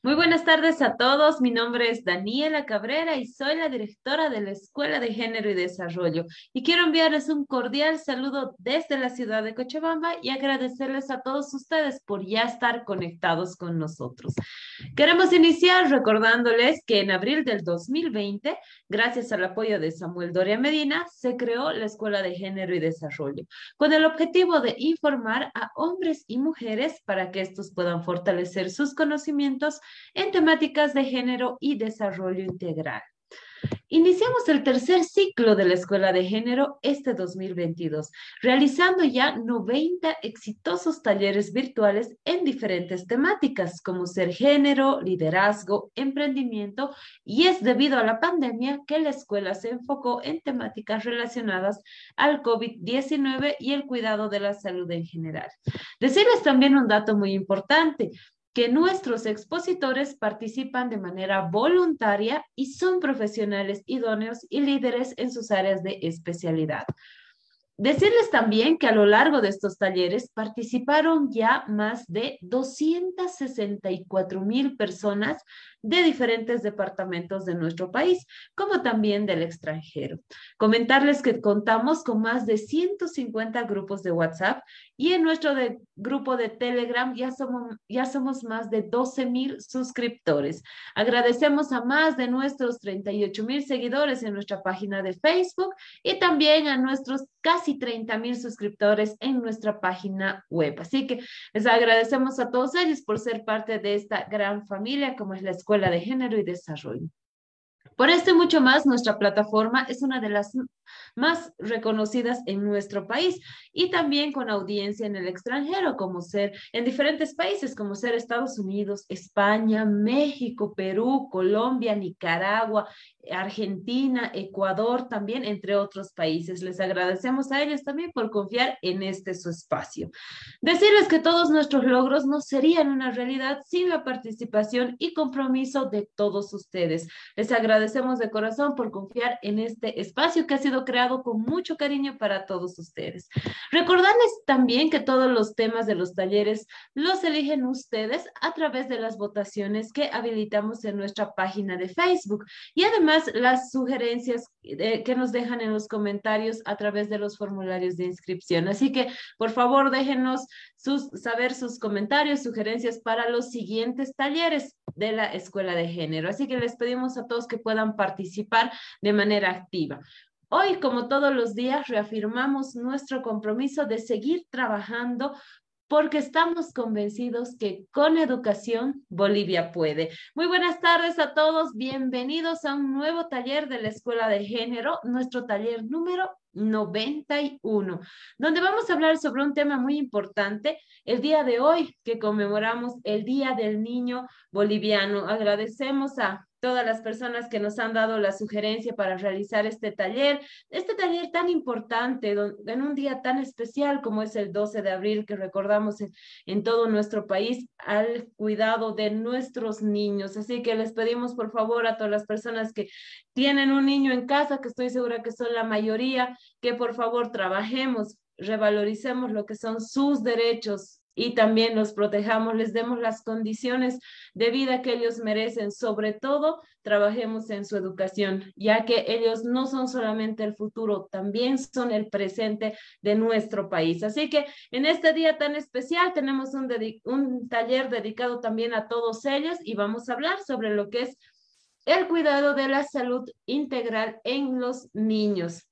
Muy buenas tardes a todos. Mi nombre es Daniela Cabrera y soy la directora de la Escuela de Género y Desarrollo. Y quiero enviarles un cordial saludo desde la ciudad de Cochabamba y agradecerles a todos ustedes por ya estar conectados con nosotros. Queremos iniciar recordándoles que en abril del 2020, gracias al apoyo de Samuel Doria Medina, se creó la Escuela de Género y Desarrollo con el objetivo de informar a hombres y mujeres para que estos puedan fortalecer sus conocimientos en temáticas de género y desarrollo integral. Iniciamos el tercer ciclo de la Escuela de Género este 2022, realizando ya 90 exitosos talleres virtuales en diferentes temáticas como ser género, liderazgo, emprendimiento y es debido a la pandemia que la escuela se enfocó en temáticas relacionadas al COVID-19 y el cuidado de la salud en general. Decirles también un dato muy importante que nuestros expositores participan de manera voluntaria y son profesionales idóneos y líderes en sus áreas de especialidad. Decirles también que a lo largo de estos talleres participaron ya más de 264 mil personas de diferentes departamentos de nuestro país, como también del extranjero. Comentarles que contamos con más de 150 grupos de WhatsApp y en nuestro grupo de Telegram ya somos, ya somos más de 12 mil suscriptores. Agradecemos a más de nuestros 38 mil seguidores en nuestra página de Facebook y también a nuestros casi 30 mil suscriptores en nuestra página web. Así que les agradecemos a todos ellos por ser parte de esta gran familia como es la Escuela de Género y Desarrollo. Por esto y mucho más, nuestra plataforma es una de las más reconocidas en nuestro país y también con audiencia en el extranjero, como ser en diferentes países, como ser Estados Unidos, España, México, Perú, Colombia, Nicaragua, Argentina, Ecuador, también entre otros países. Les agradecemos a ellos también por confiar en este su espacio. Decirles que todos nuestros logros no serían una realidad sin la participación y compromiso de todos ustedes. Les agradecemos de corazón por confiar en este espacio que ha sido creado con mucho cariño para todos ustedes. Recordarles también que todos los temas de los talleres los eligen ustedes a través de las votaciones que habilitamos en nuestra página de Facebook y además las sugerencias eh, que nos dejan en los comentarios a través de los formularios de inscripción. Así que, por favor, déjenos sus, saber sus comentarios, sugerencias para los siguientes talleres de la Escuela de Género. Así que les pedimos a todos que puedan participar de manera activa. Hoy, como todos los días, reafirmamos nuestro compromiso de seguir trabajando porque estamos convencidos que con educación Bolivia puede. Muy buenas tardes a todos, bienvenidos a un nuevo taller de la Escuela de Género, nuestro taller número 91, donde vamos a hablar sobre un tema muy importante el día de hoy que conmemoramos el Día del Niño Boliviano. Agradecemos a todas las personas que nos han dado la sugerencia para realizar este taller, este taller tan importante en un día tan especial como es el 12 de abril que recordamos en, todo nuestro país al cuidado de nuestros niños. Así que les pedimos por favor a todas las personas que tienen un niño en casa, que estoy segura que son la mayoría, que por favor trabajemos, revaloricemos lo que son sus derechos, y también los protejamos, les demos las condiciones de vida que ellos merecen. Sobre todo, trabajemos en su educación, ya que ellos no son solamente el futuro, también son el presente de nuestro país. Así que en este día tan especial tenemos un, un taller dedicado también a todos ellos y vamos a hablar sobre lo que es el cuidado de la salud integral en los niños.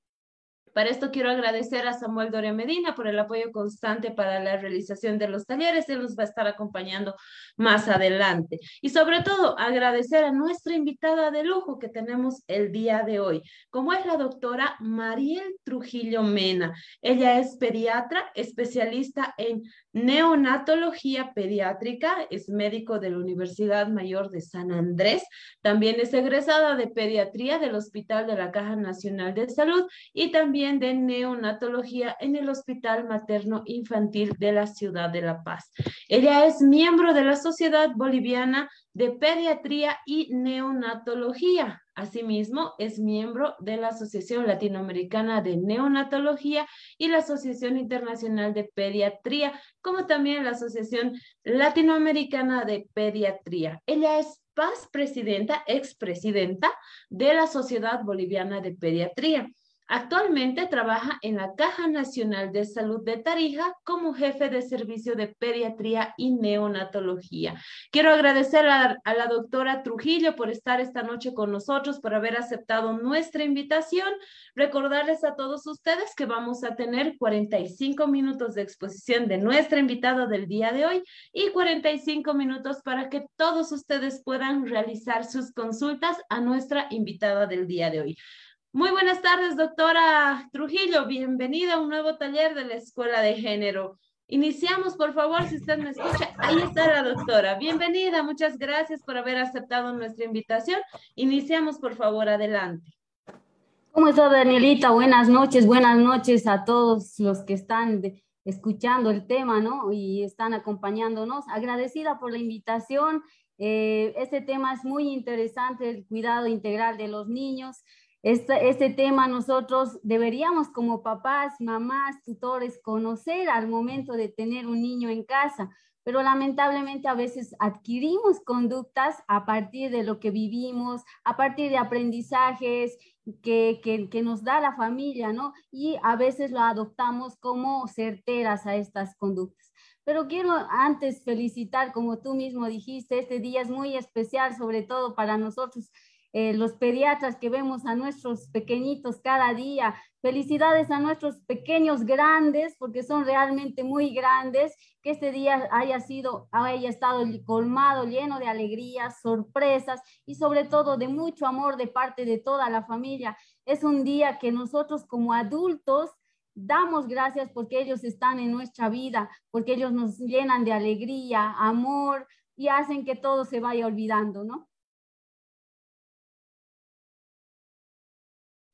Para esto quiero agradecer a Samuel Doria Medina por el apoyo constante para la realización de los talleres. Él nos va a estar acompañando más adelante. Y sobre todo, agradecer a nuestra invitada de lujo que tenemos el día de hoy, como es la doctora Mariel Trujillo Mena. Ella es pediatra, especialista en neonatología pediátrica, es médico de la Universidad Mayor de San Andrés, también es egresada de pediatría del Hospital de la Caja Nacional de Salud y también de neonatología en el Hospital Materno Infantil de la Ciudad de La Paz. Ella es miembro de la Sociedad Boliviana de Pediatría y Neonatología. Asimismo, es miembro de la Asociación Latinoamericana de Neonatología y la Asociación Internacional de Pediatría, como también la Asociación Latinoamericana de Pediatría. Ella es paz presidenta, expresidenta de la Sociedad Boliviana de Pediatría. Actualmente trabaja en la Caja Nacional de Salud de Tarija como jefe de servicio de pediatría y neonatología. Quiero agradecer a, la doctora Trujillo por estar esta noche con nosotros, por haber aceptado nuestra invitación. Recordarles a todos ustedes que vamos a tener 45 minutos de exposición de nuestra invitada del día de hoy y 45 minutos para que todos ustedes puedan realizar sus consultas a nuestra invitada del día de hoy. Muy buenas tardes, doctora Trujillo. Bienvenida a un nuevo taller de la Escuela de Género. Iniciamos, por favor, si usted me escucha. Ahí está la doctora. Bienvenida, muchas gracias por haber aceptado nuestra invitación. Iniciamos, por favor, adelante. ¿Cómo está, Danielita? Buenas noches, buenas noches a todos los que están escuchando el tema, ¿no? Y están acompañándonos. Agradecida por la invitación. Eh, este tema es muy interesante, el cuidado integral de los niños. Este, tema nosotros deberíamos como papás, mamás, tutores conocer al momento de tener un niño en casa, pero lamentablemente a veces adquirimos conductas a partir de lo que vivimos, a partir de aprendizajes que, que, que, nos da la familia, ¿no? Y a veces lo adoptamos como certeras a estas conductas. Pero quiero antes felicitar, como tú mismo dijiste, este día es muy especial, sobre todo para nosotros eh, los pediatras que vemos a nuestros pequeñitos cada día. Felicidades a nuestros pequeños grandes, porque son realmente muy grandes, que este día haya sido, haya estado colmado, lleno de alegrías, sorpresas y sobre todo de mucho amor de parte de toda la familia. Es un día que nosotros como adultos damos gracias porque ellos están en nuestra vida, porque ellos nos llenan de alegría, amor y hacen que todo se vaya olvidando, ¿no?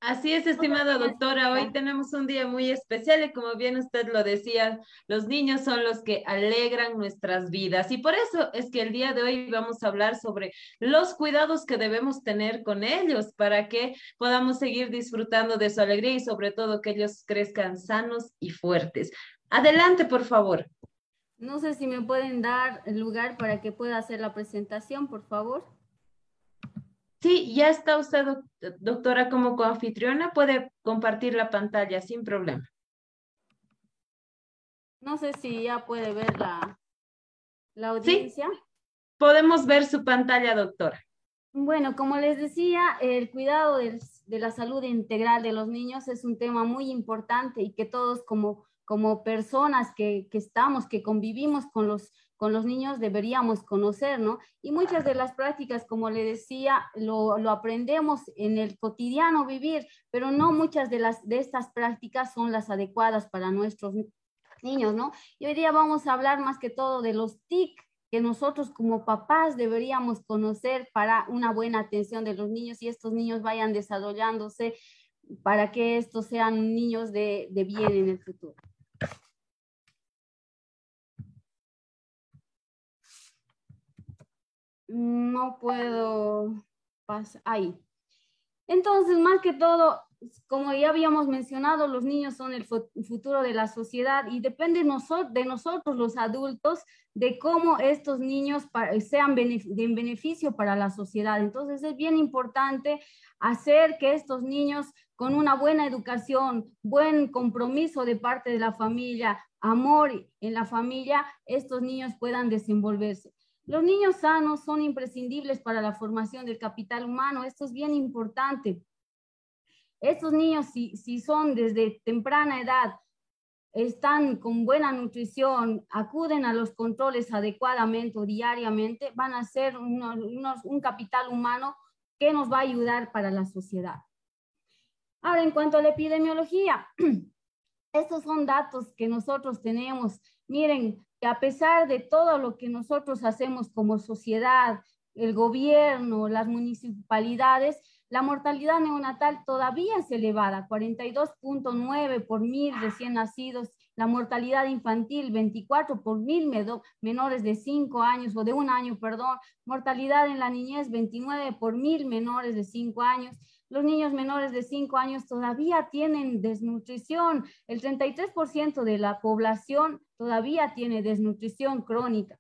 Así es, estimada doctora. Hoy tenemos un día muy especial y como bien usted lo decía, los niños son los que alegran nuestras vidas. Y por eso es que el día de hoy vamos a hablar sobre los cuidados que debemos tener con ellos para que podamos seguir disfrutando de su alegría y sobre todo que ellos crezcan sanos y fuertes. Adelante, por favor. No sé si me pueden dar lugar para que pueda hacer la presentación, por favor. Sí, ya está usted, doctora, como coanfitriona. Puede compartir la pantalla sin problema. No sé si ya puede ver la, la audiencia. Sí, podemos ver su pantalla, doctora. Bueno, como les decía, el cuidado de, de la salud integral de los niños es un tema muy importante y que todos como, como personas que, que estamos, que convivimos con los con los niños deberíamos conocer, ¿no? Y muchas de las prácticas, como le decía, lo, aprendemos en el cotidiano vivir, pero no muchas de, las, de estas prácticas son las adecuadas para nuestros niños, ¿no? Y hoy día vamos a hablar más que todo de los TIC que nosotros como papás deberíamos conocer para una buena atención de los niños y estos niños vayan desarrollándose para que estos sean niños de, de bien en el futuro. No puedo pasar ahí. Entonces, más que todo, como ya habíamos mencionado, los niños son el futuro de la sociedad y depende de nosotros, los adultos, de cómo estos niños sean de beneficio para la sociedad. Entonces, es bien importante hacer que estos niños con una buena educación, buen compromiso de parte de la familia, amor en la familia, estos niños puedan desenvolverse. Los niños sanos son imprescindibles para la formación del capital humano. Esto es bien importante. Estos niños, si, si son desde temprana edad, están con buena nutrición, acuden a los controles adecuadamente o diariamente, van a ser un capital humano que nos va a ayudar para la sociedad. Ahora, en cuanto a la epidemiología, estos son datos que nosotros tenemos. Miren, que a pesar de todo lo que nosotros hacemos como sociedad, el gobierno, las municipalidades, La mortalidad neonatal todavía es elevada, 42.9 por mil recién nacidos. La mortalidad infantil, 24 por mil menores de 5 años o de un año, perdón. Mortalidad en la niñez, 29 por mil menores de 5 años. Los niños menores de 5 años todavía tienen desnutrición. El 33% de la población todavía tiene desnutrición crónica.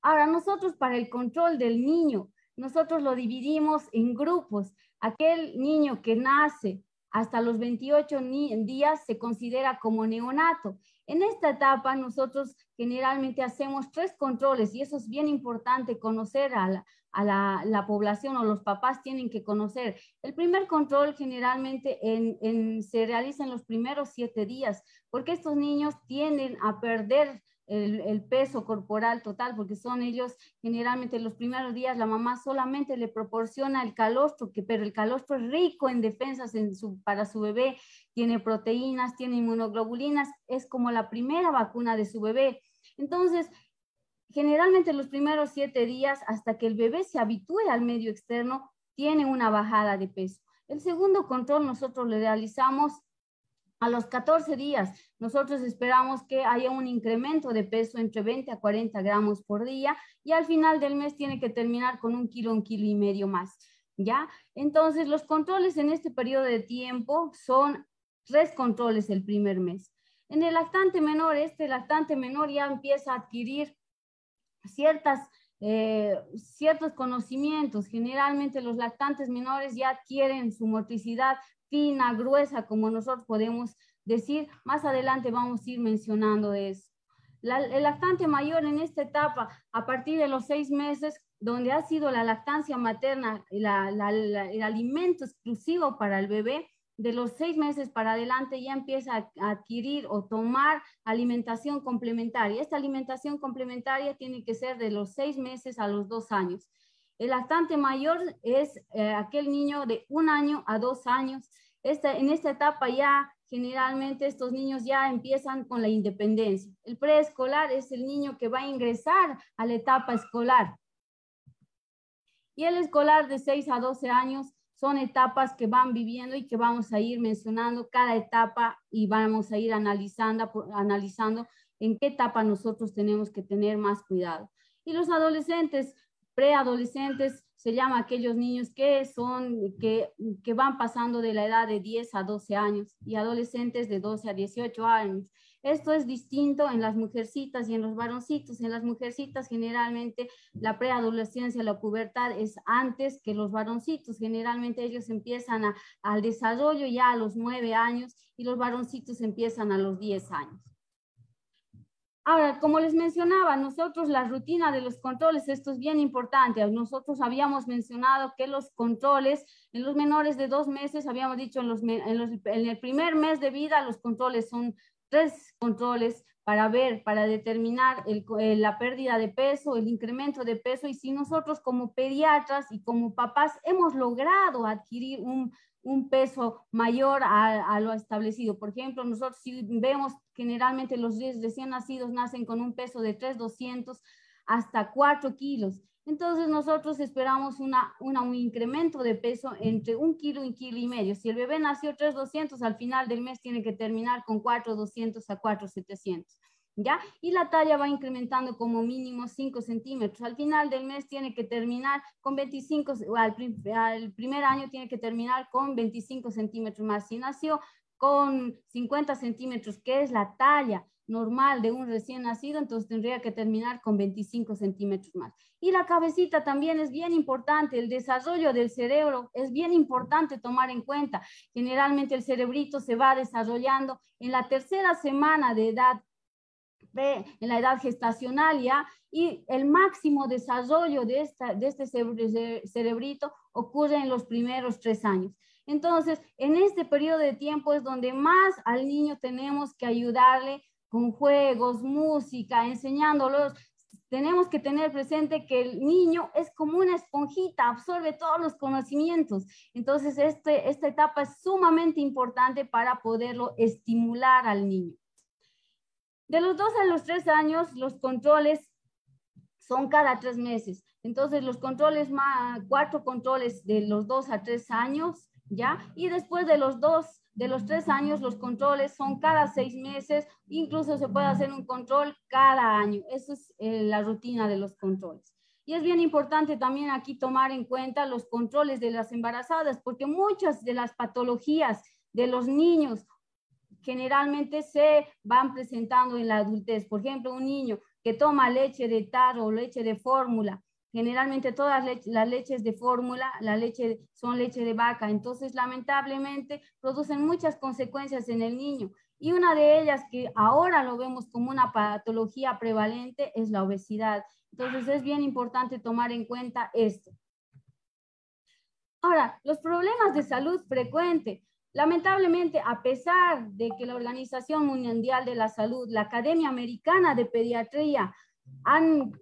Ahora, nosotros para el control del niño, nosotros lo dividimos en grupos. Aquel niño que nace hasta los 28 días se considera como neonato. En esta etapa nosotros generalmente hacemos tres controles y eso es bien importante conocer a la, población o los papás tienen que conocer. El primer control generalmente se realiza en los primeros siete días porque estos niños tienden a perder el, peso corporal total, porque son ellos generalmente los primeros días, la mamá solamente le proporciona el calostro, que, pero el calostro es rico en defensas para su bebé, tiene proteínas, tiene inmunoglobulinas, es como la primera vacuna de su bebé. Entonces, generalmente los primeros siete días, hasta que el bebé se habitúe al medio externo, tiene una bajada de peso. El segundo control nosotros le realizamos a los 14 días, nosotros esperamos que haya un incremento de peso entre 20 a 40 gramos por día y al final del mes tiene que terminar con un kilo, un kilo y medio más. ¿Ya? Entonces, los controles en este periodo de tiempo son tres controles el primer mes. En el lactante menor, este lactante menor ya empieza a adquirir ciertas, eh, ciertos conocimientos. Generalmente los lactantes menores ya adquieren su motricidad fina, gruesa, como nosotros podemos decir. Más adelante vamos a ir mencionando eso. el lactante mayor en esta etapa, a partir de los seis meses, donde ha sido la lactancia materna el alimento exclusivo para el bebé, de los seis meses para adelante ya empieza a adquirir o tomar alimentación complementaria. Esta alimentación complementaria tiene que ser de los seis meses a los dos años. El lactante mayor es eh, aquel niño de un año a dos años en esta etapa ya generalmente estos niños ya empiezan con la independencia. El preescolar es el niño que va a ingresar a la etapa escolar. Y el escolar de 6 a 12 años son etapas que van viviendo y que vamos a ir mencionando cada etapa y vamos a ir analizando, analizando en qué etapa nosotros tenemos que tener más cuidado. Y los adolescentes, preadolescentes, se llama aquellos niños que son, que, que van pasando de la edad de 10 a 12 años y adolescentes de 12 a 18 años. Esto es distinto en las mujercitas y en los varoncitos. En las mujercitas generalmente la preadolescencia, la pubertad es antes que los varoncitos. Generalmente ellos empiezan al desarrollo ya a los 9 años y los varoncitos empiezan a los 10 años. Ahora, como les mencionaba, nosotros la rutina de los controles, esto es bien importante. Nosotros habíamos mencionado que los controles en los menores de dos meses, habíamos dicho en, en, el primer mes de vida, los controles son tres controles para ver, para determinar la pérdida de peso, el incremento de peso. Y si nosotros como pediatras y como papás hemos logrado adquirir un, un peso mayor a, lo establecido. Por ejemplo, nosotros si vemos generalmente los recién nacidos nacen con un peso de 3,200 hasta 4 kilos. Entonces nosotros esperamos una, un incremento de peso entre un kilo y un kilo y medio. Si el bebé nació 3,200, al final del mes tiene que terminar con 4,200 a 4,700. ¿ya? Y la talla va incrementando como mínimo 5 centímetros. Al final del mes tiene que terminar con 25, al, al primer año tiene que terminar con 25 centímetros más. Si nació con 50 centímetros, que es la talla normal de un recién nacido, entonces tendría que terminar con 25 centímetros más. Y la cabecita también es bien importante, el desarrollo del cerebro es bien importante tomar en cuenta. Generalmente el cerebrito se va desarrollando en la tercera semana de edad en la edad gestacional ya, y el máximo desarrollo de, de este cerebrito ocurre en los primeros tres años. Entonces, en este periodo de tiempo es donde más al niño tenemos que ayudarle con juegos, música, enseñándolos. Tenemos que tener presente que el niño es como una esponjita, absorbe todos los conocimientos. Entonces, este, esta etapa es sumamente importante para poderlo estimular al niño. De los dos a los tres años, los controles son cada tres meses. Entonces, los controles, más, cuatro controles de los dos a tres años, ¿ya? Y después de los dos, de los tres años, los controles son cada seis meses, incluso se puede hacer un control cada año. Esa es eh, la rutina de los controles. Y es bien importante también aquí tomar en cuenta los controles de las embarazadas, porque muchas de las patologías de los niños generalmente se van presentando en la adultez. Por ejemplo, un niño que toma leche de tarro o leche de fórmula, generalmente todas las leches de fórmula, la leche son leche de vaca, entonces lamentablemente producen muchas consecuencias en el niño. Y una de ellas que ahora lo vemos como una patología prevalente es la obesidad. Entonces es bien importante tomar en cuenta esto. Ahora, los problemas de salud frecuente. Lamentablemente, a pesar de que la Organización Mundial de la Salud, la Academia Americana de Pediatría, han,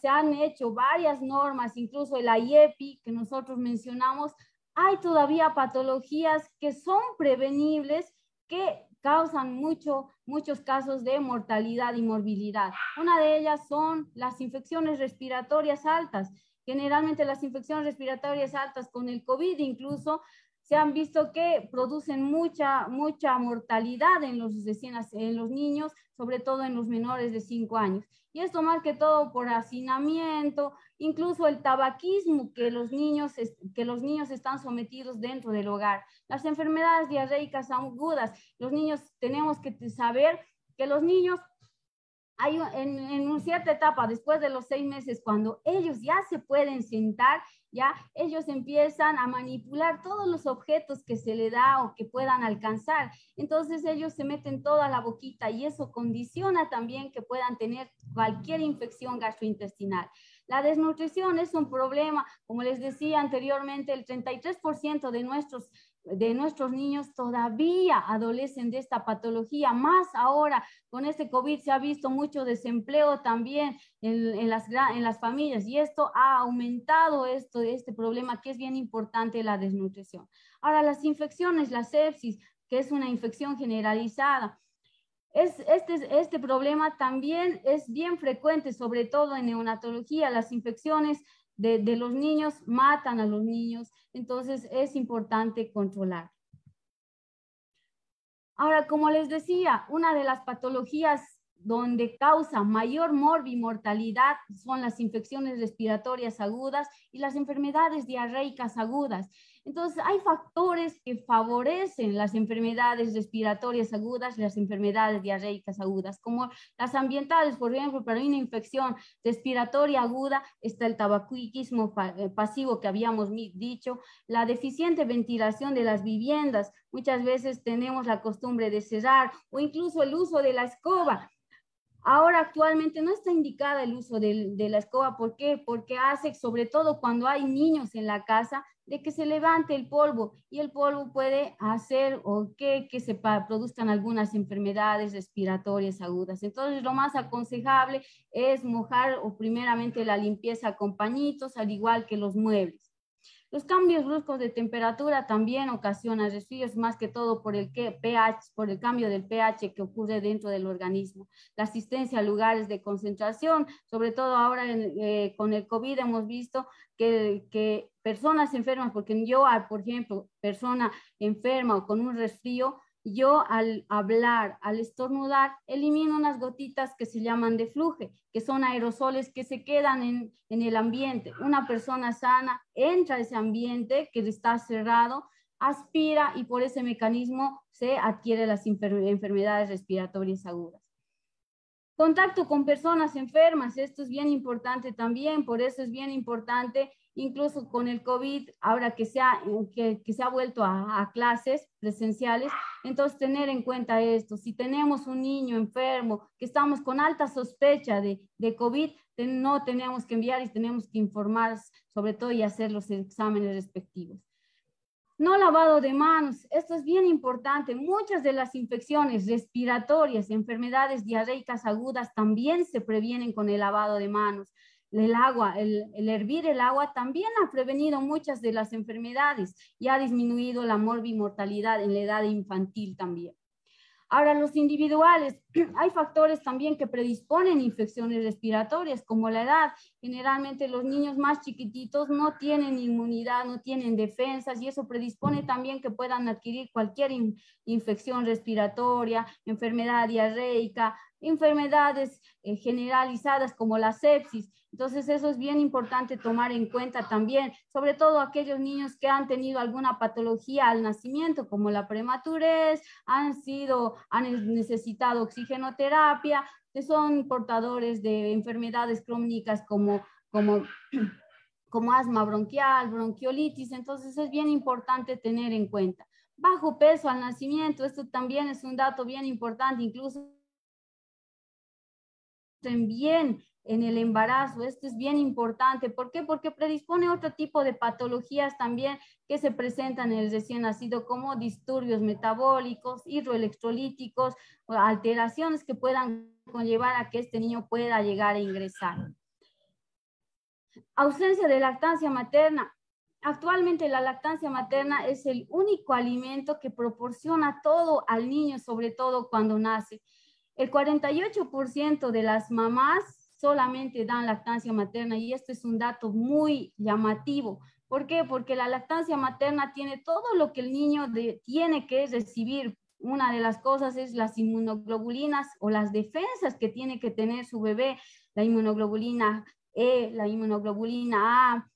se han hecho varias normas, incluso el IEPI que nosotros mencionamos, hay todavía patologías que son prevenibles que causan mucho, muchos casos de mortalidad y morbilidad. Una de ellas son las infecciones respiratorias altas. Generalmente las infecciones respiratorias altas con el COVID incluso se han visto que producen mucha, mucha mortalidad en los, en los niños, sobre todo en los menores de 5 años. Y esto más que todo por hacinamiento, incluso el tabaquismo que los niños, que los niños están sometidos dentro del hogar. Las enfermedades diarreicas agudas, los niños tenemos que saber que los niños hay en, en una cierta etapa, después de los seis meses, cuando ellos ya se pueden sentar, ya ellos empiezan a manipular todos los objetos que se le da o que puedan alcanzar. Entonces ellos se meten toda la boquita y eso condiciona también que puedan tener cualquier infección gastrointestinal. La desnutrición es un problema, como les decía anteriormente, el 33% de nuestros de nuestros niños todavía adolecen de esta patología, más ahora con este COVID se ha visto mucho desempleo también en, las, en las familias y esto ha aumentado esto, este problema que es bien importante, la desnutrición. Ahora, las infecciones, la sepsis, que es una infección generalizada, es, este, este problema también es bien frecuente, sobre todo en neonatología, las infecciones de, los niños matan a los niños, entonces es importante controlar. Ahora, como les decía, una de las patologías donde causa mayor mortalidad son las infecciones respiratorias agudas y las enfermedades diarreicas agudas. Entonces, hay factores que favorecen las enfermedades respiratorias agudas y las enfermedades diarreicas agudas, como las ambientales, por ejemplo, para una infección respiratoria aguda está el tabaquismo eh, pasivo que habíamos dicho, la deficiente ventilación de las viviendas. Muchas veces tenemos la costumbre de cerrar o incluso el uso de la escoba. Ahora actualmente no está indicada el uso de, la escoba. ¿Por qué? Porque hace, sobre todo cuando hay niños en la casa, de que se levante el polvo y el polvo puede hacer o que, que se produzcan algunas enfermedades respiratorias agudas. Entonces, lo más aconsejable es mojar o primeramente la limpieza con pañitos, al igual que los muebles. Los cambios bruscos de temperatura también ocasionan resfríos, más que todo por el pH, por el cambio del pH que ocurre dentro del organismo. La asistencia a lugares de concentración, sobre todo ahora eh, con el COVID hemos visto que, que personas enfermas, porque yo, por ejemplo, persona enferma o con un resfrío, yo al hablar, al estornudar, elimino unas gotitas que se llaman de fluje, que son aerosoles que se quedan en, el ambiente. Una persona sana entra a ese ambiente que está cerrado, aspira y por ese mecanismo se adquiere las enfermedades respiratorias agudas. Contacto con personas enfermas, esto es bien importante también, por eso es bien importante incluso con el COVID, ahora que se ha, que, se ha vuelto a, clases presenciales, entonces tener en cuenta esto, si tenemos un niño enfermo, que estamos con alta sospecha de, COVID, no tenemos que enviar y tenemos que informar sobre todo y hacer los exámenes respectivos. No lavado de manos, esto es bien importante. Muchas de las infecciones respiratorias, enfermedades diarreicas agudas también se previenen con el lavado de manos el agua, el, hervir el agua también ha prevenido muchas de las enfermedades y ha disminuido la morbimortalidad en la edad infantil también. Ahora, los individuales, hay factores también que predisponen infecciones respiratorias, como la edad. Generalmente los niños más chiquititos no tienen inmunidad, no tienen defensas y eso predispone también que puedan adquirir cualquier infección respiratoria, enfermedad diarreica, enfermedades eh, generalizadas como la sepsis. Entonces, eso es bien importante tomar en cuenta también, sobre todo aquellos niños que han tenido alguna patología al nacimiento, como la prematurez, han sido, han necesitado oxigenoterapia, que son portadores de enfermedades crónicas como, como, como asma bronquial, bronquiolitis. Entonces, es bien importante tener en cuenta. Bajo peso al nacimiento, esto también es un dato bien importante, incluso bien en el embarazo. Esto es bien importante. ¿Por qué? Porque predispone otro tipo de patologías también que se presentan en el recién nacido, como disturbios metabólicos, hidroelectrolíticos, alteraciones que puedan conllevar a que este niño pueda llegar a ingresar. Ausencia de lactancia materna. Actualmente la lactancia materna es el único alimento que proporciona todo al niño, sobre todo cuando nace. El 48% de las mamás solamente dan lactancia materna y esto es un dato muy llamativo. ¿Por qué? Porque la lactancia materna tiene todo lo que el niño tiene que recibir. Una de las cosas es las inmunoglobulinas o las defensas que tiene que tener su bebé, la inmunoglobulina E, la inmunoglobulina A,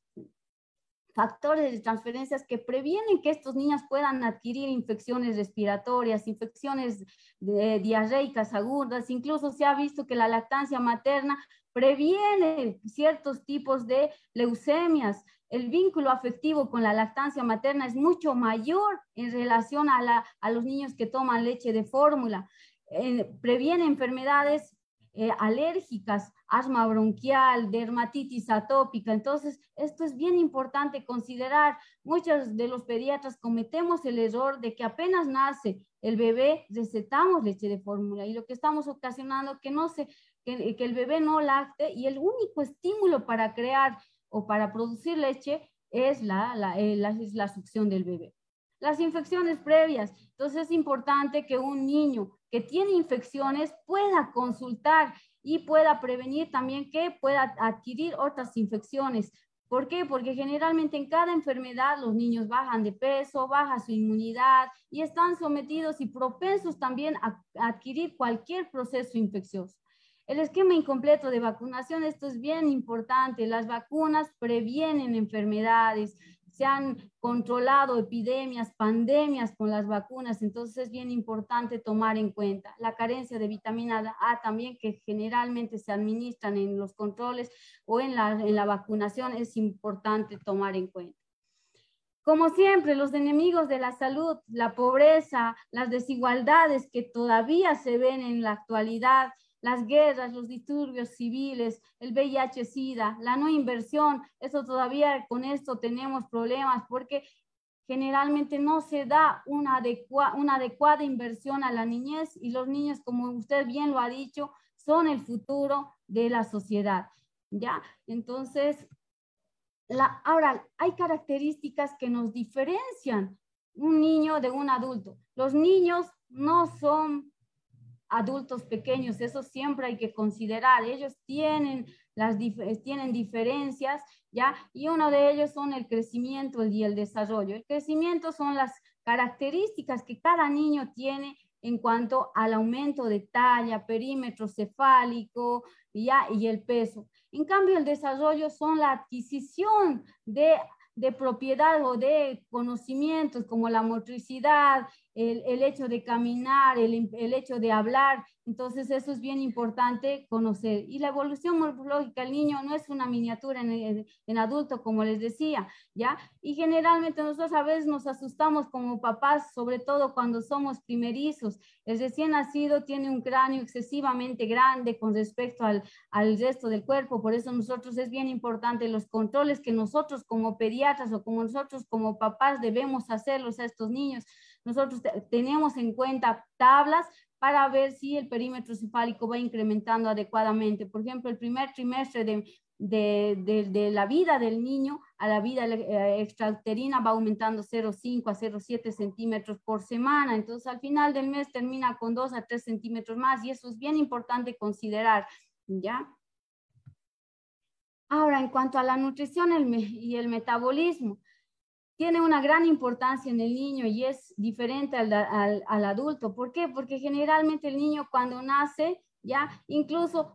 factores de transferencias que previenen que estos niños puedan adquirir infecciones respiratorias, infecciones diarreicas agudas, incluso se ha visto que la lactancia materna previene ciertos tipos de leucemias. El vínculo afectivo con la lactancia materna es mucho mayor en relación a, la, a los niños que toman leche de fórmula. Eh, previene enfermedades eh, alérgicas, asma bronquial, dermatitis atópica. Entonces, esto es bien importante considerar. Muchos de los pediatras cometemos el error de que apenas nace el bebé, recetamos leche de fórmula y lo que estamos ocasionando que no se, que, el bebé no lacte y el único estímulo para crear o para producir leche es la, eh, la, la succión del bebé. Las infecciones previas. Entonces es importante que un niño que tiene infecciones pueda consultar y pueda prevenir también que pueda adquirir otras infecciones. ¿Por qué? Porque generalmente en cada enfermedad los niños bajan de peso, baja su inmunidad y están sometidos y propensos también a adquirir cualquier proceso infeccioso. El esquema incompleto de vacunación, esto es bien importante. Las vacunas previenen enfermedades, se han controlado epidemias, pandemias con las vacunas, entonces es bien importante tomar en cuenta la carencia de vitamina A también que generalmente se administran en los controles o en la, en la vacunación, es importante tomar en cuenta. Como siempre, los enemigos de la salud, la pobreza, las desigualdades que todavía se ven en la actualidad, las guerras, los disturbios civiles, el VIH-Sida, la no inversión, eso todavía con esto tenemos problemas porque generalmente no se da una, una adecuada inversión a la niñez y los niños, como usted bien lo ha dicho, son el futuro de la sociedad. ¿Ya? Entonces, la, ahora, hay características que nos diferencian un niño de un adulto. Los niños no son adultos pequeños, eso siempre hay que considerar. Ellos tienen, las tienen diferencias, ¿ya? Y uno de ellos son el crecimiento y el desarrollo. El crecimiento son las características que cada niño tiene en cuanto al aumento de talla, perímetro cefálico ¿ya? y el peso. En cambio, el desarrollo son la adquisición de de propiedad o de conocimientos como la motricidad, el, el hecho de caminar, el, el, hecho de hablar. Entonces eso es bien importante conocer. Y la evolución morfológica del niño no es una miniatura en, en, adulto, como les decía, ¿ya? Y generalmente nosotros a veces nos asustamos como papás, sobre todo cuando somos primerizos. El recién nacido tiene un cráneo excesivamente grande con respecto al, al resto del cuerpo. Por eso nosotros es bien importante los controles que nosotros como pediatras o como nosotros como papás debemos hacerlos a estos niños nosotros tenemos en cuenta tablas para ver si el perímetro cefálico va incrementando adecuadamente. Por ejemplo, el primer trimestre de, de, de, la vida del niño a la vida eh, extrauterina va aumentando 0,5 a 0,7 centímetros por semana. Entonces, al final del mes termina con 2 a 3 centímetros más y eso es bien importante considerar, ¿ya? Ahora, en cuanto a la nutrición y el metabolismo, tiene una gran importancia en el niño y es diferente al, al, adulto. ¿Por qué? Porque generalmente el niño cuando nace, ya incluso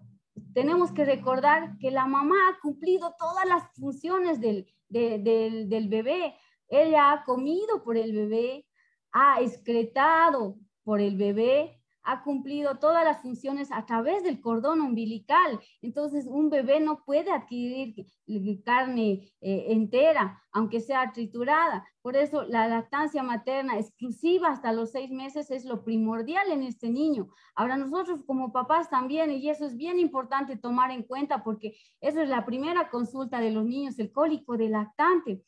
tenemos que recordar que la mamá ha cumplido todas las funciones del, del, bebé. Ella ha comido por el bebé, ha excretado por el bebé, ha cumplido todas las funciones a través del cordón umbilical. Entonces, un bebé no puede adquirir carne eh, entera, aunque sea triturada. Por eso, la lactancia materna exclusiva hasta los seis meses es lo primordial en este niño. Ahora, nosotros como papás también, y eso es bien importante tomar en cuenta porque eso es la primera consulta de los niños, el cólico de lactante.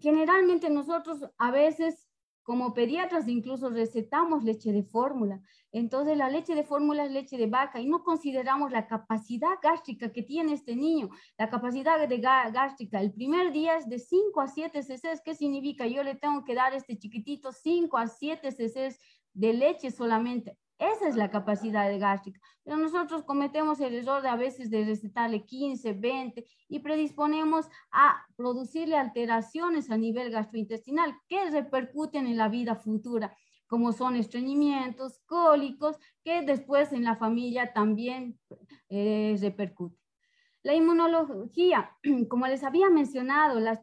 Generalmente nosotros a veces como pediatras incluso recetamos leche de fórmula. Entonces la leche de fórmula es leche de vaca y no consideramos la capacidad gástrica que tiene este niño. La capacidad de gástrica el primer día es de 5 a 7 cc. ¿Qué significa? Yo le tengo que dar a este chiquitito 5 a 7 cc de leche solamente. Esa es la capacidad gástrica. Pero nosotros cometemos el error de a veces de recetarle 15, 20 y predisponemos a producirle alteraciones a nivel gastrointestinal que repercuten en la vida futura, como son estreñimientos, cólicos, que después en la familia también eh, repercuten. La inmunología, como les había mencionado, las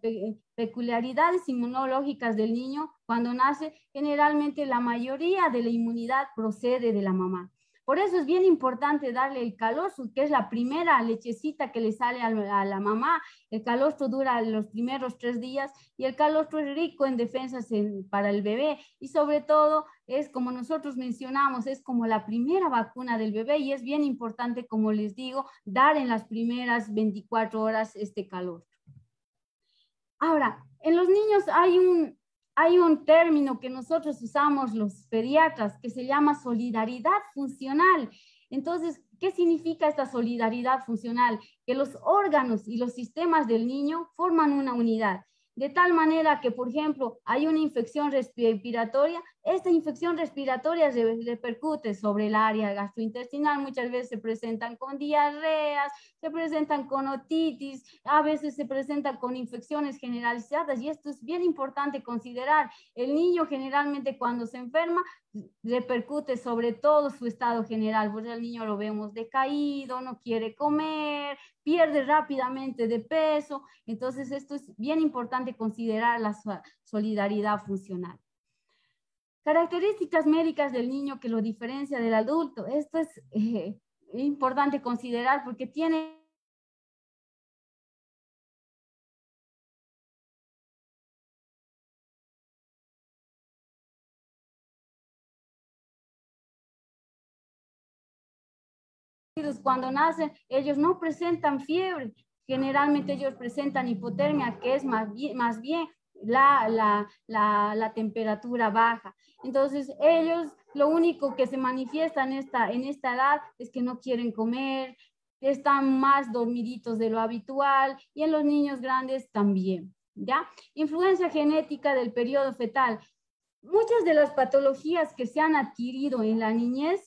peculiaridades inmunológicas del niño cuando nace, generalmente la mayoría de la inmunidad procede de la mamá. Por eso es bien importante darle el calostro, que es la primera lechecita que le sale a la mamá. El calostro dura los primeros tres días y el calostro es rico en defensas para el bebé y sobre todo es como nosotros mencionamos, es como la primera vacuna del bebé y es bien importante, como les digo, dar en las primeras 24 horas este calostro. Ahora, en los niños hay un, hay un término que nosotros usamos los pediatras que se llama solidaridad funcional. Entonces, ¿qué significa esta solidaridad funcional? Que los órganos y los sistemas del niño forman una unidad de tal manera que, por ejemplo, hay una infección respiratoria, esta infección respiratoria repercute sobre el área gastrointestinal, muchas veces se presentan con diarreas, se presentan con otitis, a veces se presentan con infecciones generalizadas y esto es bien importante considerar. El niño generalmente cuando se enferma repercute sobre todo su estado general, pues el niño lo vemos decaído, no quiere comer, pierde rápidamente de peso. Entonces, esto es bien importante considerar la solidaridad funcional. Características médicas del niño que lo diferencia del adulto. Esto es eh, importante considerar porque tiene cuando nacen, ellos no presentan fiebre, generalmente ellos presentan hipotermia, que es más bien, más bien la, la, la, la, temperatura baja. Entonces, ellos lo único que se manifiesta en esta, en esta edad es que no quieren comer, están más dormiditos de lo habitual y en los niños grandes también. ¿Ya? Influencia genética del periodo fetal. Muchas de las patologías que se han adquirido en la niñez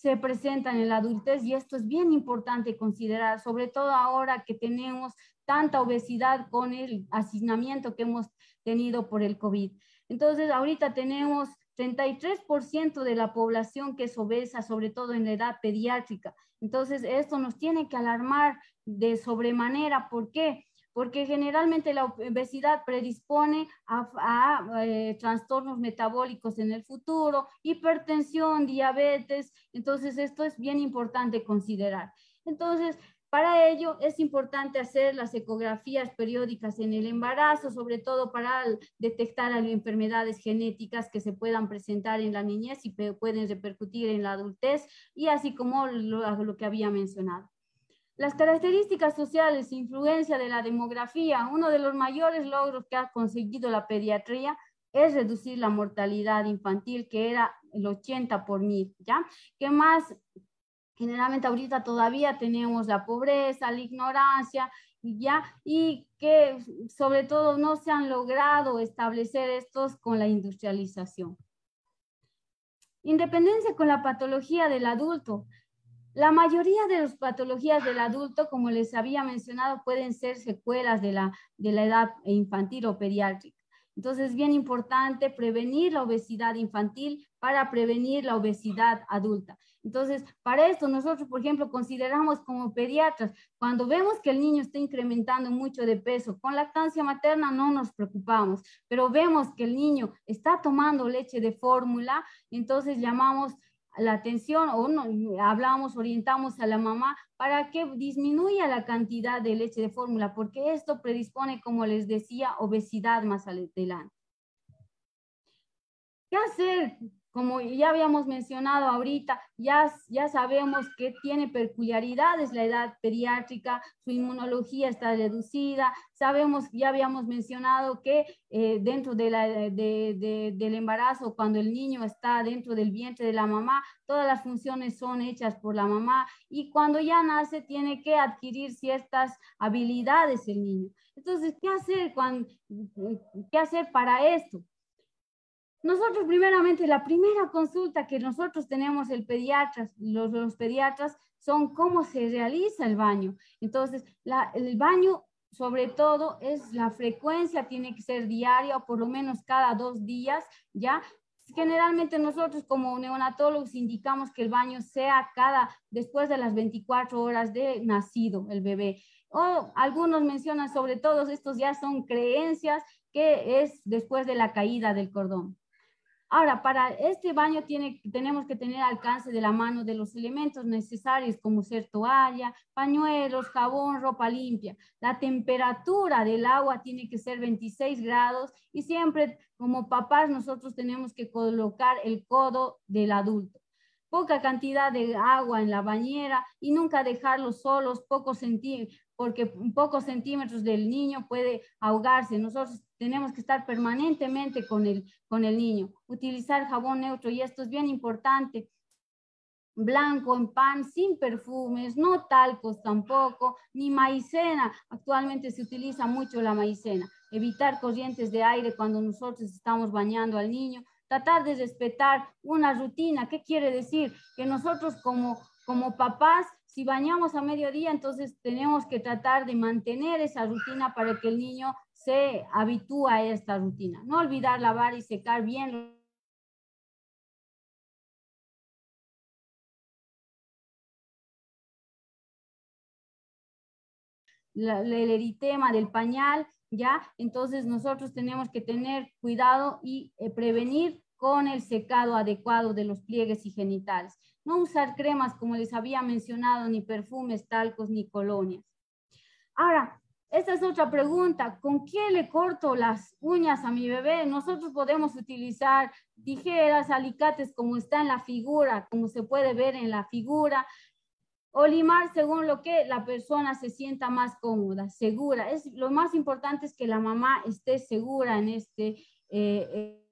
se presentan en la adultez y esto es bien importante considerar, sobre todo ahora que tenemos tanta obesidad con el asignamiento que hemos tenido por el COVID. Entonces, ahorita tenemos 33% de la población que es obesa, sobre todo en la edad pediátrica. Entonces, esto nos tiene que alarmar de sobremanera. ¿Por qué? Porque generalmente la obesidad predispone a, eh, trastornos metabólicos en el futuro, hipertensión, diabetes, entonces esto es bien importante considerar. Entonces, para ello es importante hacer las ecografías periódicas en el embarazo, sobre todo para detectar enfermedades genéticas que se puedan presentar en la niñez y pueden repercutir en la adultez, y así como lo que había mencionado. Las características sociales, influencia de la demografía, uno de los mayores logros que ha conseguido la pediatría es reducir la mortalidad infantil, que era el 80 por mil, ¿ya? ¿Qué más, generalmente ahorita todavía tenemos la pobreza, la ignorancia, ¿ya? Y que sobre todo no se han logrado establecer estos con la industrialización. Independencia con la patología del adulto. La mayoría de las patologías del adulto, como les había mencionado, pueden ser secuelas de la, de la edad infantil o pediátrica. Entonces, es bien importante prevenir la obesidad infantil para prevenir la obesidad adulta. Entonces, para esto nosotros, por ejemplo, consideramos como pediatras, cuando vemos que el niño está incrementando mucho de peso, con lactancia materna no nos preocupamos, pero vemos que el niño está tomando leche de fórmula, entonces llamamos la atención o no, hablamos, orientamos a la mamá para que disminuya la cantidad de leche de fórmula, porque esto predispone, como les decía, obesidad más adelante. ¿Qué hacer como ya habíamos mencionado ahorita, ya, ya sabemos que tiene peculiaridades la edad pediátrica, su inmunología está reducida, sabemos, ya habíamos mencionado que eh, dentro de la, de, del embarazo, cuando el niño está dentro del vientre de la mamá, todas las funciones son hechas por la mamá y cuando ya nace tiene que adquirir ciertas habilidades el niño. Entonces, ¿qué hacer, cuando, qué hacer para esto? Nosotros primeramente, la primera consulta que nosotros tenemos el pediatra, los, los pediatras, son cómo se realiza el baño. Entonces, la, el baño, sobre todo, es la frecuencia, tiene que ser diaria o por lo menos cada dos días, ¿ya? Generalmente nosotros como neonatólogos indicamos que el baño sea cada, después de las 24 horas de nacido el bebé. O algunos mencionan sobre todo, estos ya son creencias que es después de la caída del cordón. Ahora, para este baño tenemos que tener alcance de la mano de los elementos necesarios como ser toalla, pañuelos, jabón, ropa limpia. La temperatura del agua tiene que ser 26 grados y siempre como papás nosotros tenemos que colocar el codo del adulto. Poca cantidad de agua en la bañera y nunca dejarlos solos pocos centímetros, porque pocos centímetros del niño puede ahogarse. Nosotros tenemos que estar permanentemente con el, con el niño. Utilizar jabón neutro, y esto es bien importante. Blanco en pan, sin perfumes, no talcos tampoco, ni maicena. Actualmente se utiliza mucho la maicena. Evitar corrientes de aire cuando nosotros estamos bañando al niño. Tratar de respetar una rutina. ¿Qué quiere decir? Que nosotros como, como papás si bañamos a mediodía, entonces tenemos que tratar de mantener esa rutina para que el niño se habitúa a esta rutina. No olvidar lavar y secar bien el eritema del pañal, ¿ya? Entonces nosotros tenemos que tener cuidado y eh, prevenir con el secado adecuado de los pliegues y genitales. No usar cremas, como les había mencionado, ni perfumes, talcos, ni colonias. Ahora, esta es otra pregunta. ¿Con qué le corto las uñas a mi bebé? Nosotros podemos utilizar tijeras, alicates, como está en la figura, como se puede ver en la figura, o limar según lo que la persona se sienta más cómoda, segura. Es, lo más importante es que la mamá esté segura en este eh,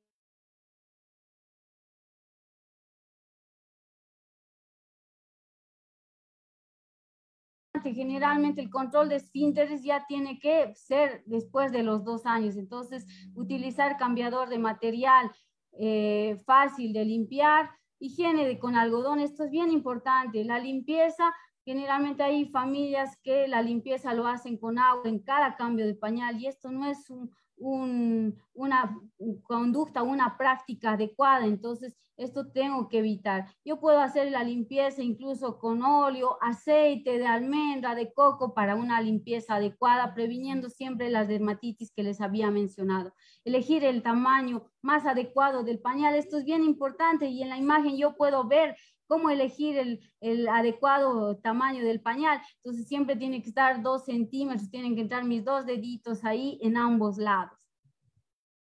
generalmente el control de esfínteres ya tiene que ser después de los dos años. Entonces, utilizar cambiador de material eh, fácil de limpiar, higiene de, con algodón, esto es bien importante. La limpieza, generalmente hay familias que la limpieza lo hacen con agua en cada cambio de pañal y esto no es un, una conducta, una práctica adecuada. Entonces, esto tengo que evitar. Yo puedo hacer la limpieza incluso con óleo, aceite de almendra, de coco para una limpieza adecuada, previniendo siempre las dermatitis que les había mencionado. Elegir el tamaño más adecuado del pañal, esto es bien importante y en la imagen yo puedo ver cómo elegir el, el, adecuado tamaño del pañal. Entonces siempre tiene que estar dos centímetros, tienen que entrar mis dos deditos ahí en ambos lados.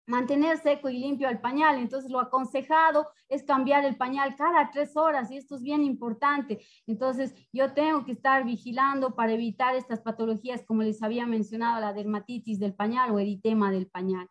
Mantener seco y limpio el pañal. Entonces lo aconsejado es cambiar el pañal cada tres horas y esto es bien importante. Entonces yo tengo que estar vigilando para evitar estas patologías como les había mencionado, la dermatitis del pañal o eritema del pañal.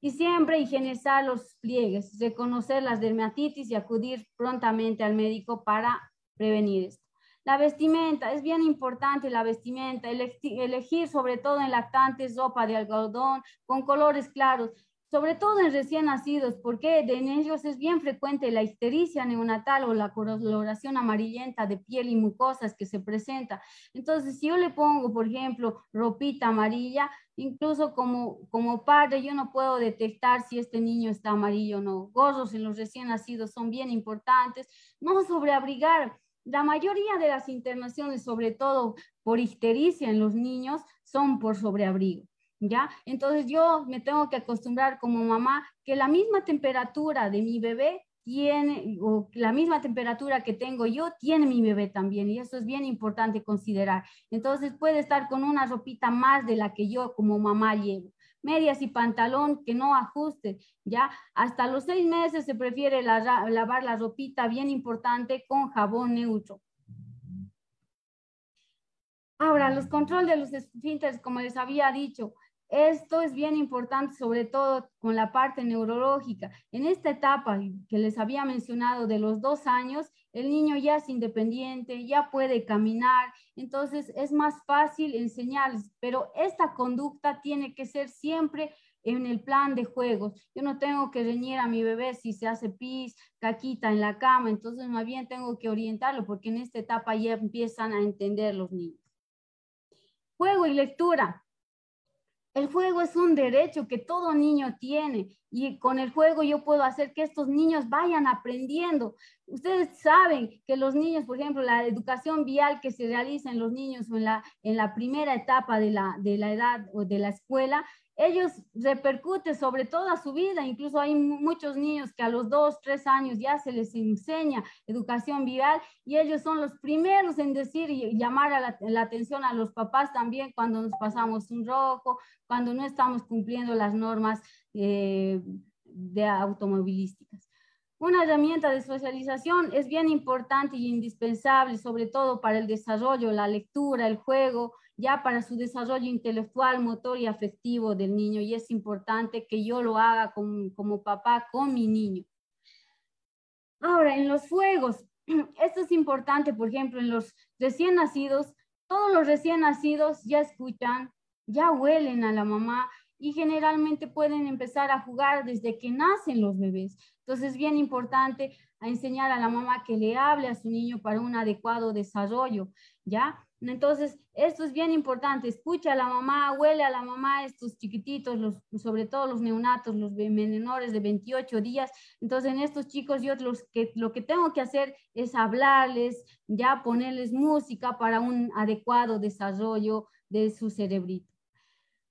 Y siempre higienizar los pliegues, reconocer las dermatitis y acudir prontamente al médico para prevenir esto. La vestimenta, es bien importante la vestimenta, elegir sobre todo en lactantes ropa de algodón con colores claros sobre todo en recién nacidos, porque en ellos es bien frecuente la histericia neonatal o la coloración amarillenta de piel y mucosas que se presenta. Entonces, si yo le pongo, por ejemplo, ropita amarilla, incluso como, como padre, yo no puedo detectar si este niño está amarillo o no. Gorros en los recién nacidos son bien importantes. No sobreabrigar. La mayoría de las internaciones, sobre todo por histericia en los niños, son por sobreabrigo. ¿ya? Entonces yo me tengo que acostumbrar como mamá que la misma temperatura de mi bebé tiene, o la misma temperatura que tengo yo, tiene mi bebé también, y eso es bien importante considerar. Entonces puede estar con una ropita más de la que yo como mamá llevo. Medias y pantalón que no ajuste, ¿ya? Hasta los seis meses se prefiere lavar la ropita, bien importante, con jabón neutro. Ahora, los controles de los esfínteres, como les había dicho, esto es bien importante, sobre todo con la parte neurológica. En esta etapa que les había mencionado de los dos años, el niño ya es independiente, ya puede caminar, entonces es más fácil enseñarles, pero esta conducta tiene que ser siempre en el plan de juegos. Yo no tengo que reñir a mi bebé si se hace pis, caquita en la cama, entonces más bien tengo que orientarlo porque en esta etapa ya empiezan a entender los niños. Juego y lectura. El juego es un derecho que todo niño tiene y con el juego yo puedo hacer que estos niños vayan aprendiendo. Ustedes saben que los niños, por ejemplo, la educación vial que se realiza en los niños en la, en la primera etapa de la, de la edad o de la escuela, ellos repercuten sobre toda su vida. Incluso hay muchos niños que a los dos, tres años ya se les enseña educación vial y ellos son los primeros en decir y llamar a la, atención a los papás también cuando nos pasamos un rojo, cuando no estamos cumpliendo las normas eh, de automovilísticas. Una herramienta de socialización es bien importante y indispensable, sobre todo para el desarrollo, la lectura, el juego, ya para su desarrollo intelectual, motor y afectivo del niño. Y es importante que yo lo haga como, como papá con mi niño. Ahora, en los juegos, esto es importante, por ejemplo, en los recién nacidos, todos los recién nacidos ya escuchan, ya huelen a la mamá y generalmente pueden empezar a jugar desde que nacen los bebés. Entonces es bien importante enseñar a la mamá que le hable a su niño para un adecuado desarrollo, ¿ya? Entonces, esto es bien importante. Escucha a la mamá, huele a la mamá, estos chiquititos, sobre todo los neonatos, los menores de 28 días. Entonces, en estos chicos, yo los que, lo que tengo que hacer es hablarles, ya ponerles música para un adecuado desarrollo de su cerebrito.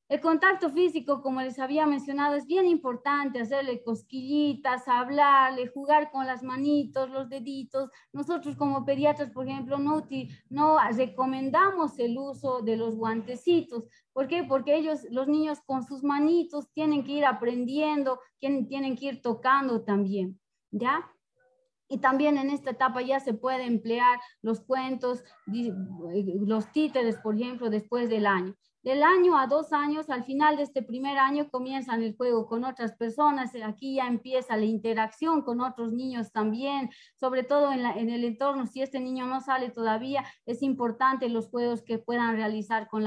El contacto físico, como les había mencionado, es bien importante, hacerle cosquillitas, hablarle, jugar con las manitos, los deditos. Nosotros como pediatras, por ejemplo, no, no recomendamos el uso de los guantecitos. ¿Por qué? Porque ellos, los niños con sus manitos tienen que ir aprendiendo, tienen, tienen que ir tocando también, ¿ya? Y también en esta etapa ya se puede emplear los cuentos, los títeres, por ejemplo, después del año. Del año a dos años, al final de este primer año, comienzan el juego con otras personas. Aquí ya empieza la interacción con otros niños también, sobre todo en, el entorno. Si este niño no sale todavía, es importante los juegos que puedan realizar con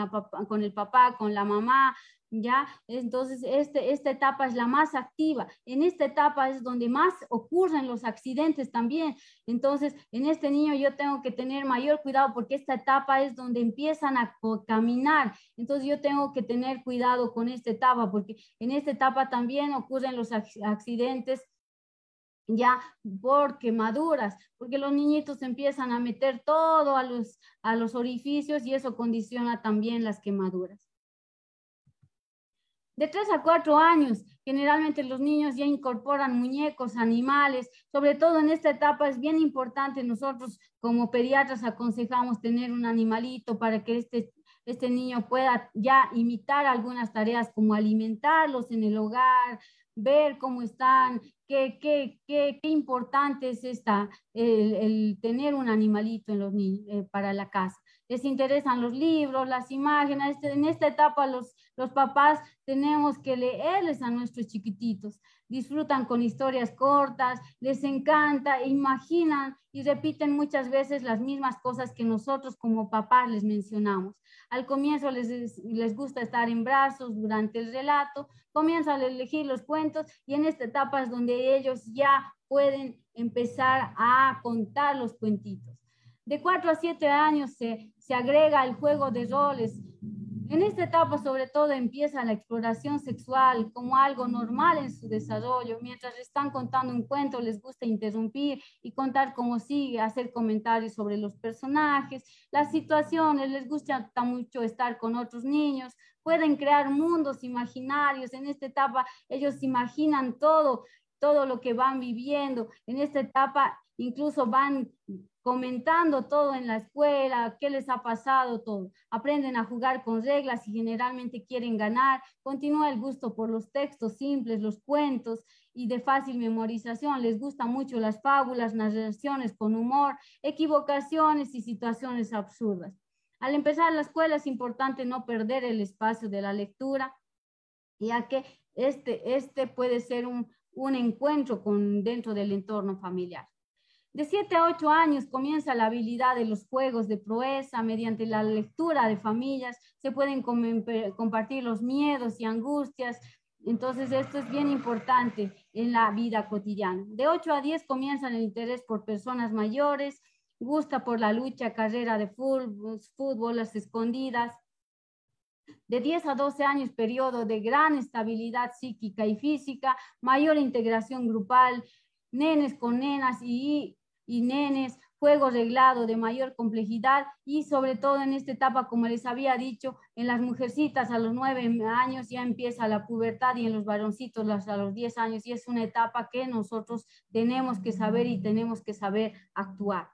el papá, con la mamá, ¿ya? Entonces, este, esta etapa es la más activa. En esta etapa es donde más ocurren los accidentes también. Entonces, en este niño yo tengo que tener mayor cuidado porque esta etapa es donde empiezan a caminar. Entonces, yo tengo que tener cuidado con esta etapa porque en esta etapa también ocurren los accidentes ya por quemaduras, porque los niñitos empiezan a meter todo a los, a los orificios y eso condiciona también las quemaduras. De 3 a 4 años, generalmente los niños ya incorporan muñecos, animales, sobre todo en esta etapa es bien importante, nosotros como pediatras aconsejamos tener un animalito para que este, este niño pueda ya imitar algunas tareas como alimentarlos en el hogar, ver cómo están, qué, qué, qué, qué importante es esta, el, tener un animalito en los eh, para la casa les interesan los libros, las imágenes. En esta etapa los, los papás tenemos que leerles a nuestros chiquititos. Disfrutan con historias cortas, les encanta, imaginan y repiten muchas veces las mismas cosas que nosotros como papás les mencionamos. Al comienzo les, les gusta estar en brazos durante el relato, comienzan a elegir los cuentos y en esta etapa es donde ellos ya pueden empezar a contar los cuentitos. De 4 a 7 años se, se agrega el juego de roles. En esta etapa sobre todo empieza la exploración sexual como algo normal en su desarrollo. Mientras están contando un cuento les gusta interrumpir y contar cómo sigue, hacer comentarios sobre los personajes, las situaciones, les gusta mucho estar con otros niños, pueden crear mundos imaginarios. En esta etapa ellos imaginan todo, todo lo que van viviendo. En esta etapa incluso van comentando todo en la escuela, qué les ha pasado, todo. Aprenden a jugar con reglas y generalmente quieren ganar. Continúa el gusto por los textos simples, los cuentos y de fácil memorización. Les gustan mucho las fábulas, narraciones con humor, equivocaciones y situaciones absurdas. Al empezar la escuela es importante no perder el espacio de la lectura, ya que este, este puede ser un, un encuentro con, dentro del entorno familiar. De 7 a 8 años comienza la habilidad de los juegos de proeza, mediante la lectura de familias, se pueden compartir los miedos y angustias. Entonces, esto es bien importante en la vida cotidiana. De 8 a 10 comienza el interés por personas mayores, gusta por la lucha, carrera de fútbol, fútbol las escondidas. De 10 a 12 años, periodo de gran estabilidad psíquica y física, mayor integración grupal, nenes con nenas y y nenes, juego reglado de mayor complejidad y sobre todo en esta etapa, como les había dicho, en las mujercitas a los nueve años ya empieza la pubertad y en los varoncitos a los diez años y es una etapa que nosotros tenemos que saber y tenemos que saber actuar.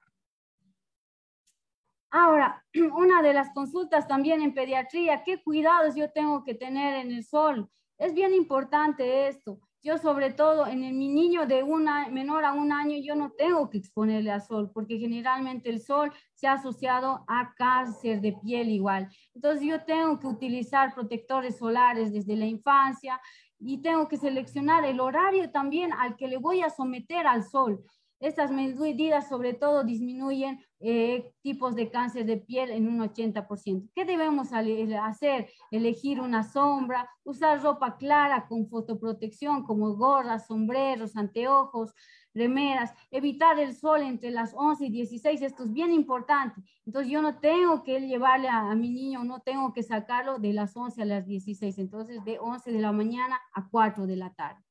Ahora, una de las consultas también en pediatría, ¿qué cuidados yo tengo que tener en el sol? Es bien importante esto. Yo sobre todo en mi niño de una, menor a un año, yo no tengo que exponerle al sol, porque generalmente el sol se ha asociado a cáncer de piel igual. Entonces yo tengo que utilizar protectores solares desde la infancia y tengo que seleccionar el horario también al que le voy a someter al sol. Estas medidas sobre todo disminuyen eh, tipos de cáncer de piel en un 80%. ¿Qué debemos hacer? Elegir una sombra, usar ropa clara con fotoprotección como gorras, sombreros, anteojos, remeras, evitar el sol entre las 11 y 16, esto es bien importante. Entonces yo no tengo que llevarle a, a, mi niño, no tengo que sacarlo de las 11 a las 16, entonces de 11 de la mañana a 4 de la tarde.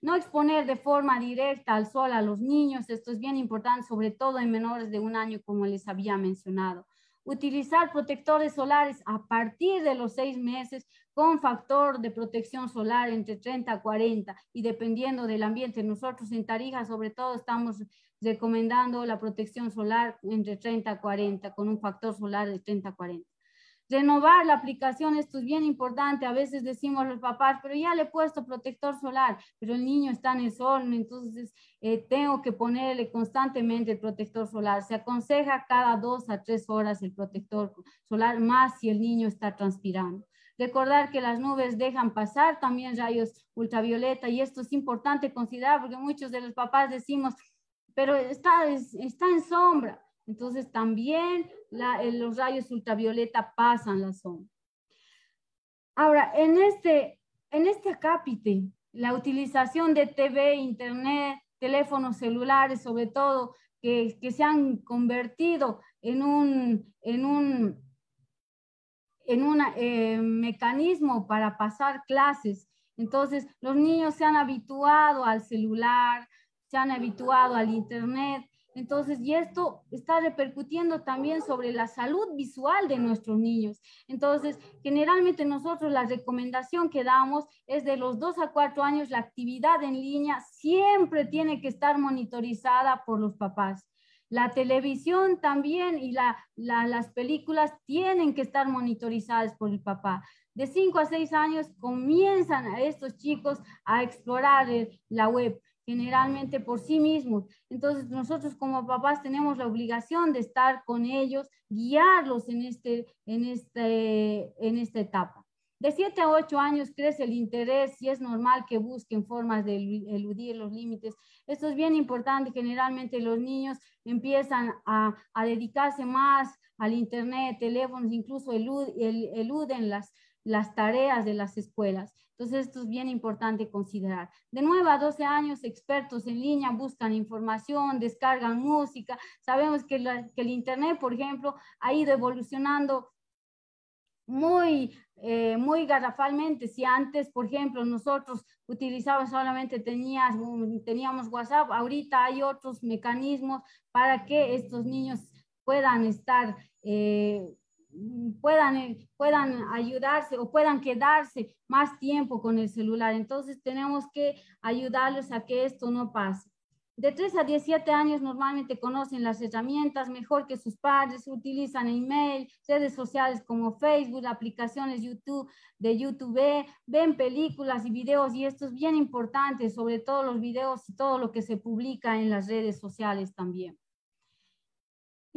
No exponer de forma directa al sol a los niños, esto es bien importante, sobre todo en menores de un año, como les había mencionado. Utilizar protectores solares a partir de los seis meses con factor de protección solar entre 30 a 40 y dependiendo del ambiente. Nosotros en Tarija sobre todo estamos recomendando la protección solar entre 30 a 40 con un factor solar de 30 a 40. Renovar la aplicación, esto es bien importante. A veces decimos los papás, pero ya le he puesto protector solar, pero el niño está en el sol, entonces eh, tengo que ponerle constantemente el protector solar. Se aconseja cada dos a tres horas el protector solar, más si el niño está transpirando. Recordar que las nubes dejan pasar también rayos ultravioleta y esto es importante considerar porque muchos de los papás decimos, pero está, está en sombra. Entonces también los rayos ultravioleta pasan la sombra. Ahora, en este, en este acápite, la utilización de TV, internet, teléfonos celulares, sobre todo, que, que se han convertido en un, en un, en un eh, mecanismo para pasar clases. Entonces, los niños se han habituado al celular, se han habituado al internet entonces, y esto está repercutiendo también sobre la salud visual de nuestros niños. Entonces, generalmente nosotros la recomendación que damos es de los 2 a 4 años, la actividad en línea siempre tiene que estar monitorizada por los papás. La televisión también y las películas tienen que estar monitorizadas por el papá. De 5 a 6 años comienzan a estos chicos a explorar la web generalmente por sí mismos. Entonces nosotros como papás tenemos la obligación de estar con ellos, guiarlos en, este, en, este, en esta etapa. De 7 a 8 años crece el interés y es normal que busquen formas de eludir los límites. Esto es bien importante. Generalmente los niños empiezan a, a dedicarse más al Internet, teléfonos, incluso eluden las, las tareas de las escuelas. Entonces, esto es bien importante considerar. De 9 a 12 años, expertos en línea buscan información, descargan música. Sabemos que, el Internet, por ejemplo, ha ido evolucionando muy, eh, muy garrafalmente. Si antes, por ejemplo, nosotros utilizábamos solamente teníamos, teníamos WhatsApp, ahorita hay otros mecanismos para que estos niños puedan estar, eh, puedan, puedan ayudarse o puedan quedarse más tiempo con el celular. Entonces tenemos que ayudarles a que esto no pase. De 3 a 17 años normalmente conocen las herramientas mejor que sus padres, utilizan email, redes sociales como Facebook, aplicaciones YouTube, de YouTube, ven películas y videos y esto es bien importante, sobre todo los videos y todo lo que se publica en las redes sociales también.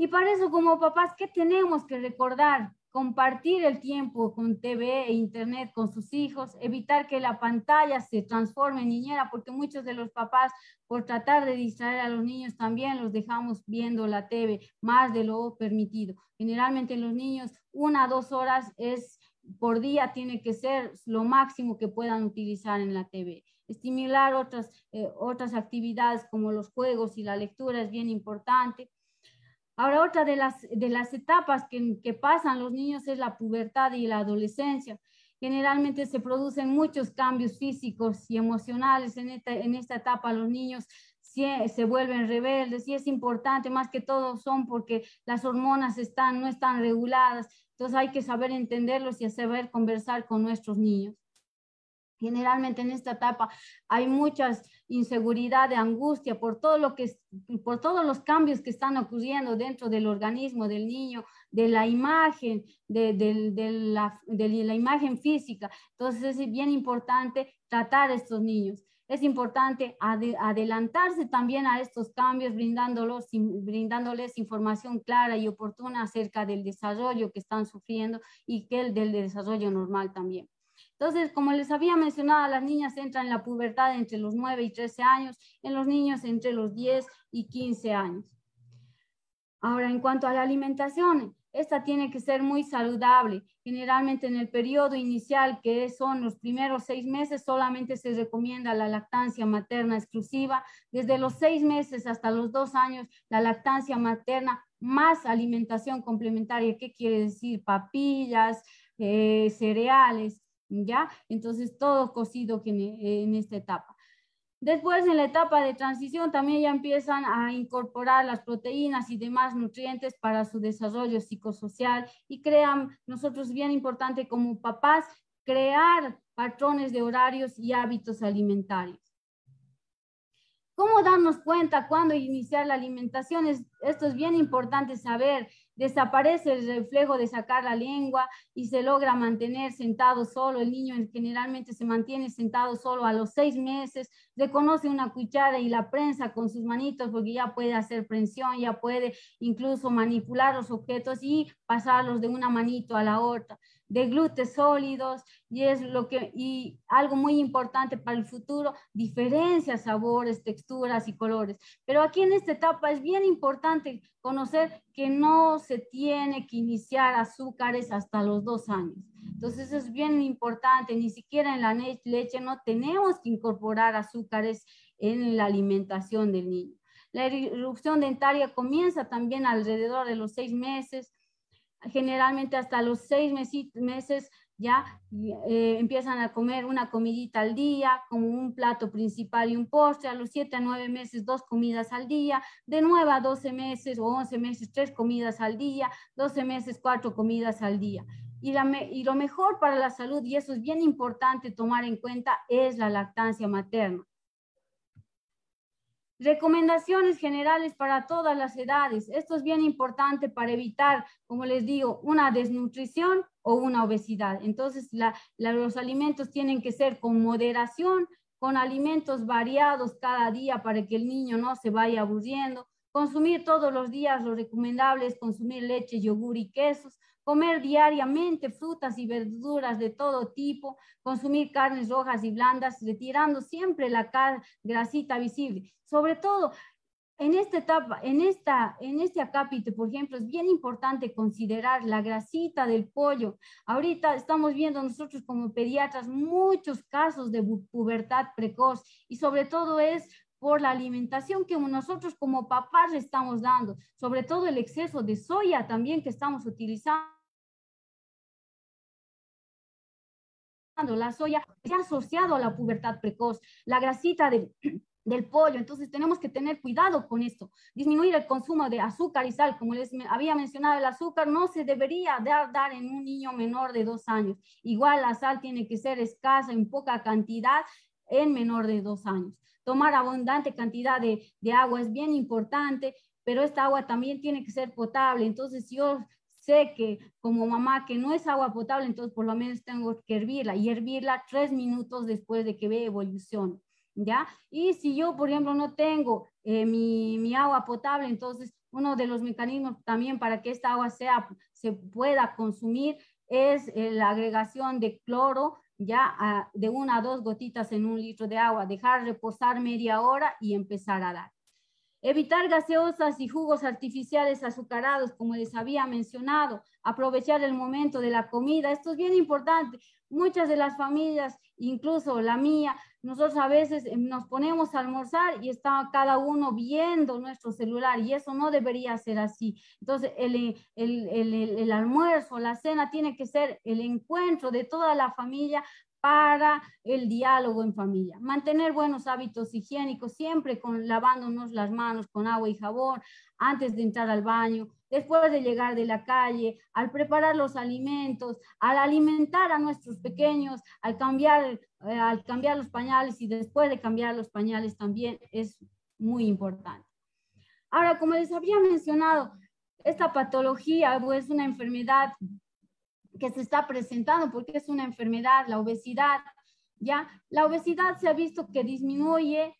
Y para eso como papás, ¿qué tenemos que recordar? compartir el tiempo con TV e Internet con sus hijos, evitar que la pantalla se transforme en niñera, porque muchos de los papás, por tratar de distraer a los niños, también los dejamos viendo la TV más de lo permitido. Generalmente los niños, una dos horas es por día tiene que ser lo máximo que puedan utilizar en la TV. Estimular otras, eh, otras actividades como los juegos y la lectura es bien importante Ahora, otra de las, de las etapas que, que pasan los niños es la pubertad y la adolescencia. Generalmente se producen muchos cambios físicos y emocionales en esta, en esta etapa. Los niños se, se, vuelven rebeldes y es importante, más que todo son porque las hormonas están, no están reguladas. Entonces hay que saber entenderlos y saber conversar con nuestros niños. Generalmente en esta etapa hay muchas inseguridad, de angustia por todo lo que por todos los cambios que están ocurriendo dentro del organismo del niño, de la imagen, de, la, de la, imagen física. Entonces es bien importante tratar a estos niños. Es importante adelantarse también a estos cambios, brindándolos, brindándoles información clara y oportuna acerca del desarrollo que están sufriendo y que el del desarrollo normal también. Entonces, como les había mencionado, las niñas entran en la pubertad entre los 9 y 13 años, en los niños entre los 10 y 15 años. Ahora, en cuanto a la alimentación, esta tiene que ser muy saludable. Generalmente en el periodo inicial, que son los primeros seis meses, solamente se recomienda la lactancia materna exclusiva. Desde los seis meses hasta los dos años, la lactancia materna más alimentación complementaria. ¿Qué quiere decir? Papillas, eh, cereales, ¿ya? Entonces, todo cocido en esta etapa. Después, en la etapa de transición, también ya empiezan a incorporar las proteínas y demás nutrientes para su desarrollo psicosocial y crean, nosotros bien importante como papás, crear patrones de horarios y hábitos alimentarios. ¿Cómo darnos cuenta cuándo iniciar la alimentación? esto es bien importante saber desaparece el reflejo de sacar la lengua y se logra mantener sentado solo. El niño generalmente se mantiene sentado solo a los seis meses, reconoce una cuchara y la prensa con sus manitos porque ya puede hacer prensión, ya puede incluso manipular los objetos y pasarlos de una manito a la otra de glúteos sólidos y es lo que y algo muy importante para el futuro diferencia sabores texturas y colores. Pero aquí en esta etapa es bien importante conocer que no se tiene que iniciar azúcares hasta los dos años. Entonces es bien importante ni siquiera en la leche no tenemos que incorporar azúcares en la alimentación del niño. La erupción dentaria comienza también alrededor de los seis meses generalmente hasta los seis meses ya eh, empiezan a comer una comidita al día, como un plato principal y un postre, a los siete a nueve meses dos comidas al día, de nueve a doce meses o once meses tres comidas al día, doce meses cuatro comidas al día. Y, y lo mejor para la salud, y eso es bien importante tomar en cuenta, es la lactancia materna. Recomendaciones generales para todas las edades. Esto es bien importante para evitar, como les digo, una desnutrición o una obesidad. Entonces, los alimentos tienen que ser con moderación, con alimentos variados cada día para que el niño no se vaya aburriendo, consumir todos los días lo recomendable es consumir leche, yogur y quesos, comer diariamente frutas y verduras de todo tipo, consumir carnes rojas y blandas, retirando siempre la grasita visible. Sobre todo, en esta etapa, en, esta, en este acápite, por ejemplo, es bien importante considerar la grasita del pollo. Ahorita estamos viendo nosotros como pediatras muchos casos de pubertad precoz y sobre todo es por la alimentación que nosotros como papás estamos dando, sobre todo el exceso de soya también que estamos utilizando. La soya se ha asociado a la pubertad precoz, la grasita de del pollo. Entonces tenemos que tener cuidado con esto. Disminuir el consumo de azúcar y sal. Como les había mencionado, el azúcar no se debería dar, dar en un niño menor de dos años. Igual la sal tiene que ser escasa en poca cantidad en menor de dos años. Tomar abundante cantidad de, de agua es bien importante, pero esta agua también tiene que ser potable. Entonces yo sé que como mamá que no es agua potable, entonces por lo menos tengo que hervirla y hervirla tres minutos después de que ve evolución. ¿ya? Y si yo, por ejemplo, no tengo eh, mi, mi, agua potable, entonces uno de los mecanismos también para que esta agua sea, se pueda consumir es eh, la agregación de cloro, ya de una a dos gotitas en un litro de agua, dejar reposar media hora y empezar a dar. Evitar gaseosas y jugos artificiales azucarados, como les había mencionado. Aprovechar el momento de la comida. Esto es bien importante. Muchas de las familias, incluso la mía, nosotros a veces eh, nos ponemos a almorzar y está cada uno viendo nuestro celular y eso no debería ser así. Entonces, el, el, el, el, almuerzo, la cena tiene que ser el encuentro de toda la familia para el diálogo en familia. Mantener buenos hábitos higiénicos, siempre con lavándonos las manos con agua y jabón antes de entrar al baño, después de llegar de la calle, al preparar los alimentos, al alimentar a nuestros pequeños, al cambiar, eh, al cambiar los pañales y después de cambiar los pañales también es muy importante. Ahora, como les había mencionado, esta patología es pues, una enfermedad que se está presentando porque es una enfermedad, la obesidad, ¿ya? La obesidad se ha visto que disminuye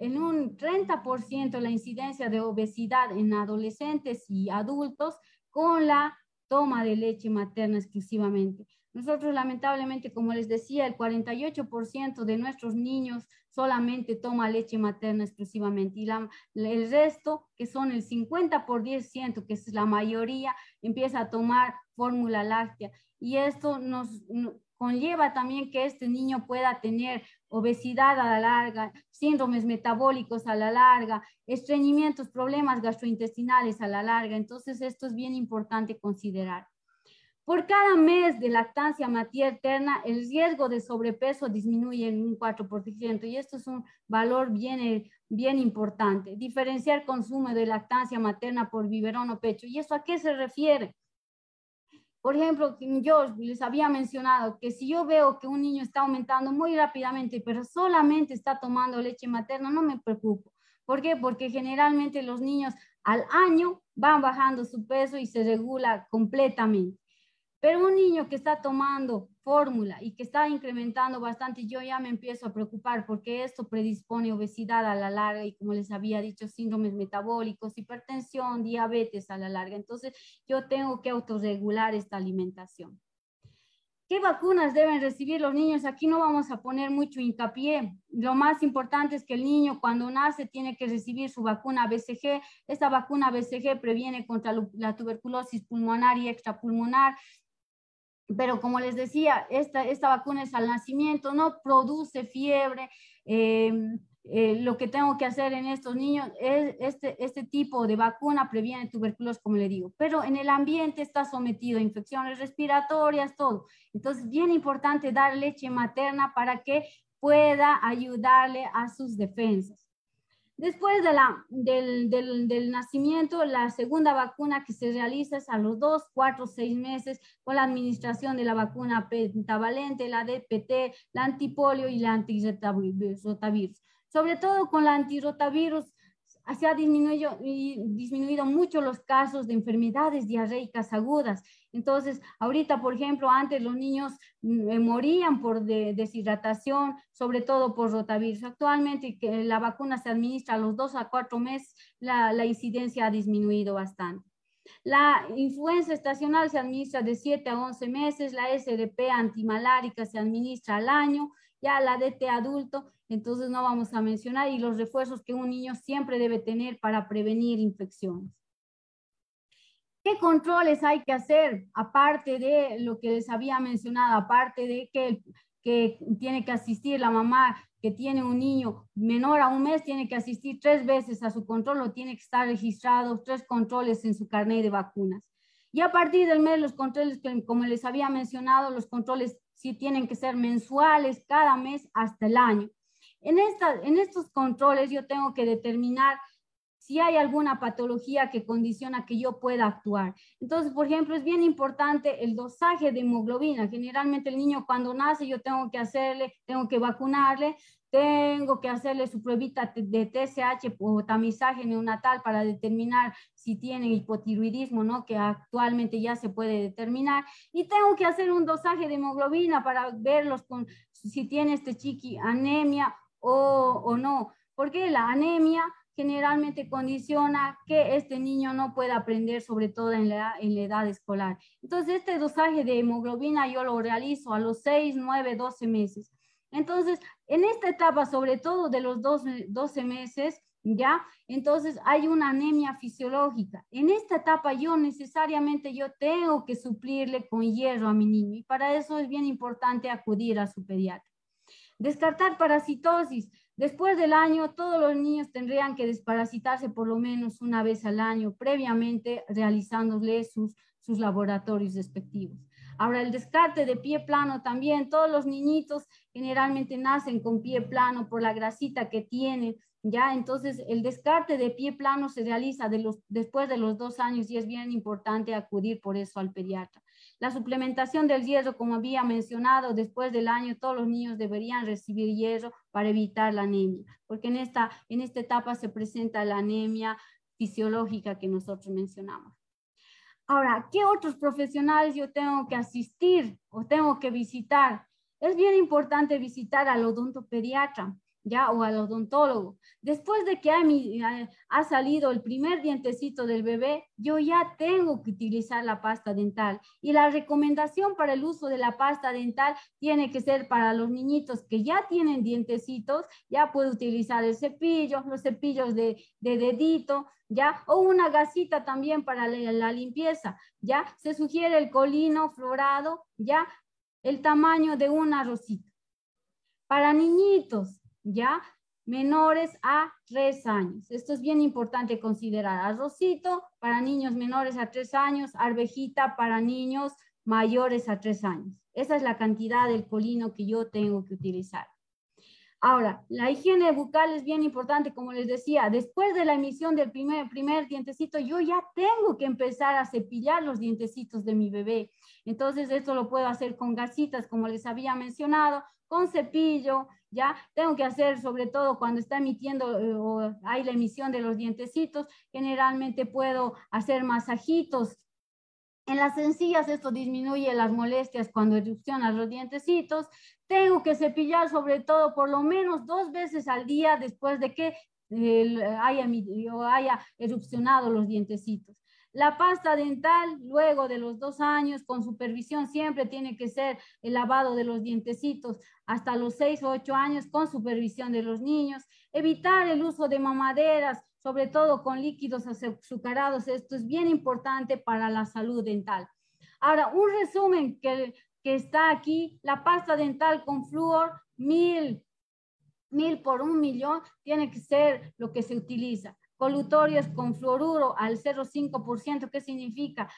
en un 30% la incidencia de obesidad en adolescentes y adultos con la toma de leche materna exclusivamente. Nosotros lamentablemente, como les decía, el 48% de nuestros niños solamente toma leche materna exclusivamente y el resto, que son el 50 por 10%, que es la mayoría, empieza a tomar fórmula láctea. Y esto nos, conlleva también que este niño pueda tener obesidad a la larga, síndromes metabólicos a la larga, estreñimientos, problemas gastrointestinales a la larga. Entonces, esto es bien importante considerar. Por cada mes de lactancia materna, el riesgo de sobrepeso disminuye en un 4% y esto es un valor bien, bien importante. Diferenciar consumo de lactancia materna por biberón o pecho. ¿Y eso a qué se refiere? Por ejemplo, yo les había mencionado que si yo veo que un niño está aumentando muy rápidamente, pero solamente está tomando leche materna, no me preocupo. ¿Por qué? Porque generalmente los niños al año van bajando su peso y se regula completamente. Pero un niño que está tomando fórmula y que está incrementando bastante, yo ya me empiezo a preocupar porque esto predispone obesidad a la larga y como les había dicho, síndromes metabólicos, hipertensión, diabetes a la larga. Entonces, yo tengo que autorregular esta alimentación. ¿Qué vacunas deben recibir los niños? Aquí no vamos a poner mucho hincapié. Lo más importante es que el niño cuando nace tiene que recibir su vacuna BCG. Esta vacuna BCG previene contra la tuberculosis pulmonar y extrapulmonar pero como les decía, esta, esta vacuna es al nacimiento, no produce fiebre. Em, eh, lo que tengo que hacer en estos niños es este, este tipo de vacuna previene tuberculosis, como le digo, pero en el ambiente está sometido a infecciones respiratorias, todo. Entonces, bien importante dar leche materna para que pueda ayudarle a sus defensas. Después del, del, del, nacimiento, la segunda vacuna que se realiza es a los dos, cuatro, seis meses con la administración de la vacuna pentavalente, la DPT, la antipolio y la antirrotavirus. Sobre todo con la antirrotavirus, se ha disminuido, disminuido mucho los casos de enfermedades diarreicas agudas. Entonces, ahorita, por ejemplo, antes los niños mm, eh, morían por deshidratación, sobre todo por rotavirus. Actualmente, que la vacuna se administra a los dos a cuatro meses, la, la incidencia ha disminuido bastante. La influenza estacional se administra de 7 a 11 meses, la SDP antimalárica se administra al año, ya la DT adulto, entonces no vamos a mencionar, y los refuerzos que un niño siempre debe tener para prevenir infecciones. ¿Qué controles hay que hacer? Aparte de lo que les había mencionado, aparte de que, que tiene que asistir la mamá que tiene un niño menor a un mes, tiene que asistir tres veces a su control o tiene que estar registrado tres controles en su carnet de vacunas. Y a partir del mes, los controles, como les había mencionado, los controles sí tienen que ser mensuales, cada mes hasta el año. En, esta, en estos controles yo tengo que determinar si hay alguna patología que condiciona que yo pueda actuar. Entonces, por ejemplo, es bien importante el dosaje de hemoglobina. Generalmente el niño cuando nace yo tengo que hacerle, tengo que vacunarle, tengo que hacerle su pruebita de TSH o tamizaje neonatal para determinar si tiene hipotiroidismo, ¿no? Que actualmente ya se puede determinar. Y tengo que hacer un dosaje de hemoglobina para verlos con, si tiene este chiqui anemia o, o no. Porque la anemia generalmente condiciona que este niño no pueda aprender, sobre todo en la, en la edad escolar. Entonces, este dosaje de hemoglobina yo lo realizo a los 6, 9, 12 meses. Entonces, en esta etapa, sobre todo de los 12, 12 meses, ¿ya? Entonces hay una anemia fisiológica. En esta etapa yo necesariamente yo tengo que suplirle con hierro a mi niño y para eso es bien importante acudir a su pediatra. Descartar parasitosis. Después del año, todos los niños tendrían que desparasitarse por lo menos una vez al año, previamente realizándole sus, sus laboratorios respectivos. Ahora, el descarte de pie plano también, todos los niñitos generalmente nacen con pie plano por la grasita que tienen, ¿ya? Entonces, el descarte de pie plano se realiza después de los dos años y es bien importante acudir por eso al pediatra. La suplementación del hierro, como había mencionado, después del año todos los niños deberían recibir hierro para evitar la anemia, porque en esta, en esta etapa se presenta la anemia fisiológica que nosotros mencionamos. Ahora, ¿qué otros profesionales yo tengo que asistir o tengo que visitar? Es bien importante visitar al odontopediatra ya o al odontólogo. Después de que ha, salido el primer dientecito del bebé, yo ya tengo que utilizar la pasta dental. Y la recomendación para el uso de la pasta dental tiene que ser para los niñitos que ya tienen dientecitos, ya puede utilizar el cepillo, los cepillos de, dedito, ya, o una gasita también para la, limpieza, ya. Se sugiere el colino florado, ya, el tamaño de un arrocito. Para niñitos, ¿ya? Menores a tres años. Esto es bien importante considerar. Arrocito para niños menores a tres años, arvejita para niños mayores a tres años. Esa es la cantidad del colino que yo tengo que utilizar. Ahora, la higiene bucal es bien importante, como les decía, después de la emisión del primer, primer dientecito, yo ya tengo que empezar a cepillar los dientecitos de mi bebé. Entonces, esto lo puedo hacer con gasitas, como les había mencionado, con cepillo, ¿ya? Tengo que hacer, sobre todo cuando está emitiendo eh, o hay la emisión de los dientecitos, generalmente puedo hacer masajitos. En las sencillas esto disminuye las molestias cuando erupcionan los dientecitos. Tengo que cepillar sobre todo por lo menos dos veces al día después de que eh, haya, haya erupcionado los dientecitos. La pasta dental, luego de los dos años, con supervisión, siempre tiene que ser el lavado de los dientecitos hasta los seis o ocho años con supervisión de los niños. Evitar el uso de mamaderas, sobre todo con líquidos azucarados. Esto es bien importante para la salud dental. Ahora, un resumen que, que está aquí, la pasta dental con flúor, mil, mil por un millón, tiene que ser lo que se utiliza colutorios con fluoruro al 0,5%. ¿Qué significa?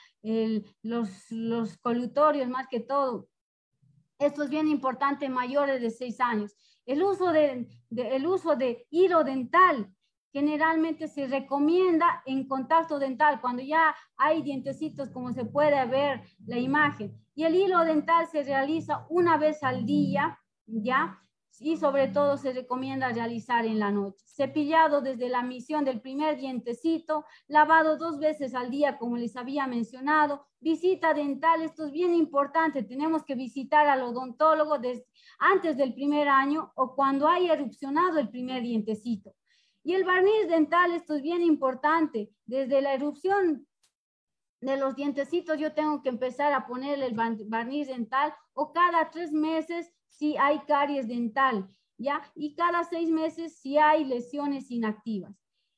los, los colutorios más que todo. Esto es bien importante, mayores de 6 años. El uso de, el uso de hilo dental generalmente se recomienda en contacto dental, cuando ya hay dientecitos, como se puede ver la imagen. Y el hilo dental se realiza una vez al día, ¿ya? Y sobre todo se recomienda realizar en la noche. Cepillado desde la misión del primer dientecito, lavado dos veces al día, como les había mencionado, visita dental, esto es bien importante, tenemos que visitar al odontólogo antes del primer año o cuando haya erupcionado el primer dientecito. Y el barniz dental, esto es bien importante, desde la erupción de los dientecitos yo tengo que empezar a ponerle el barniz dental o cada tres meses si hay caries dental, ¿ya? Y cada seis meses si hay lesiones inactivas.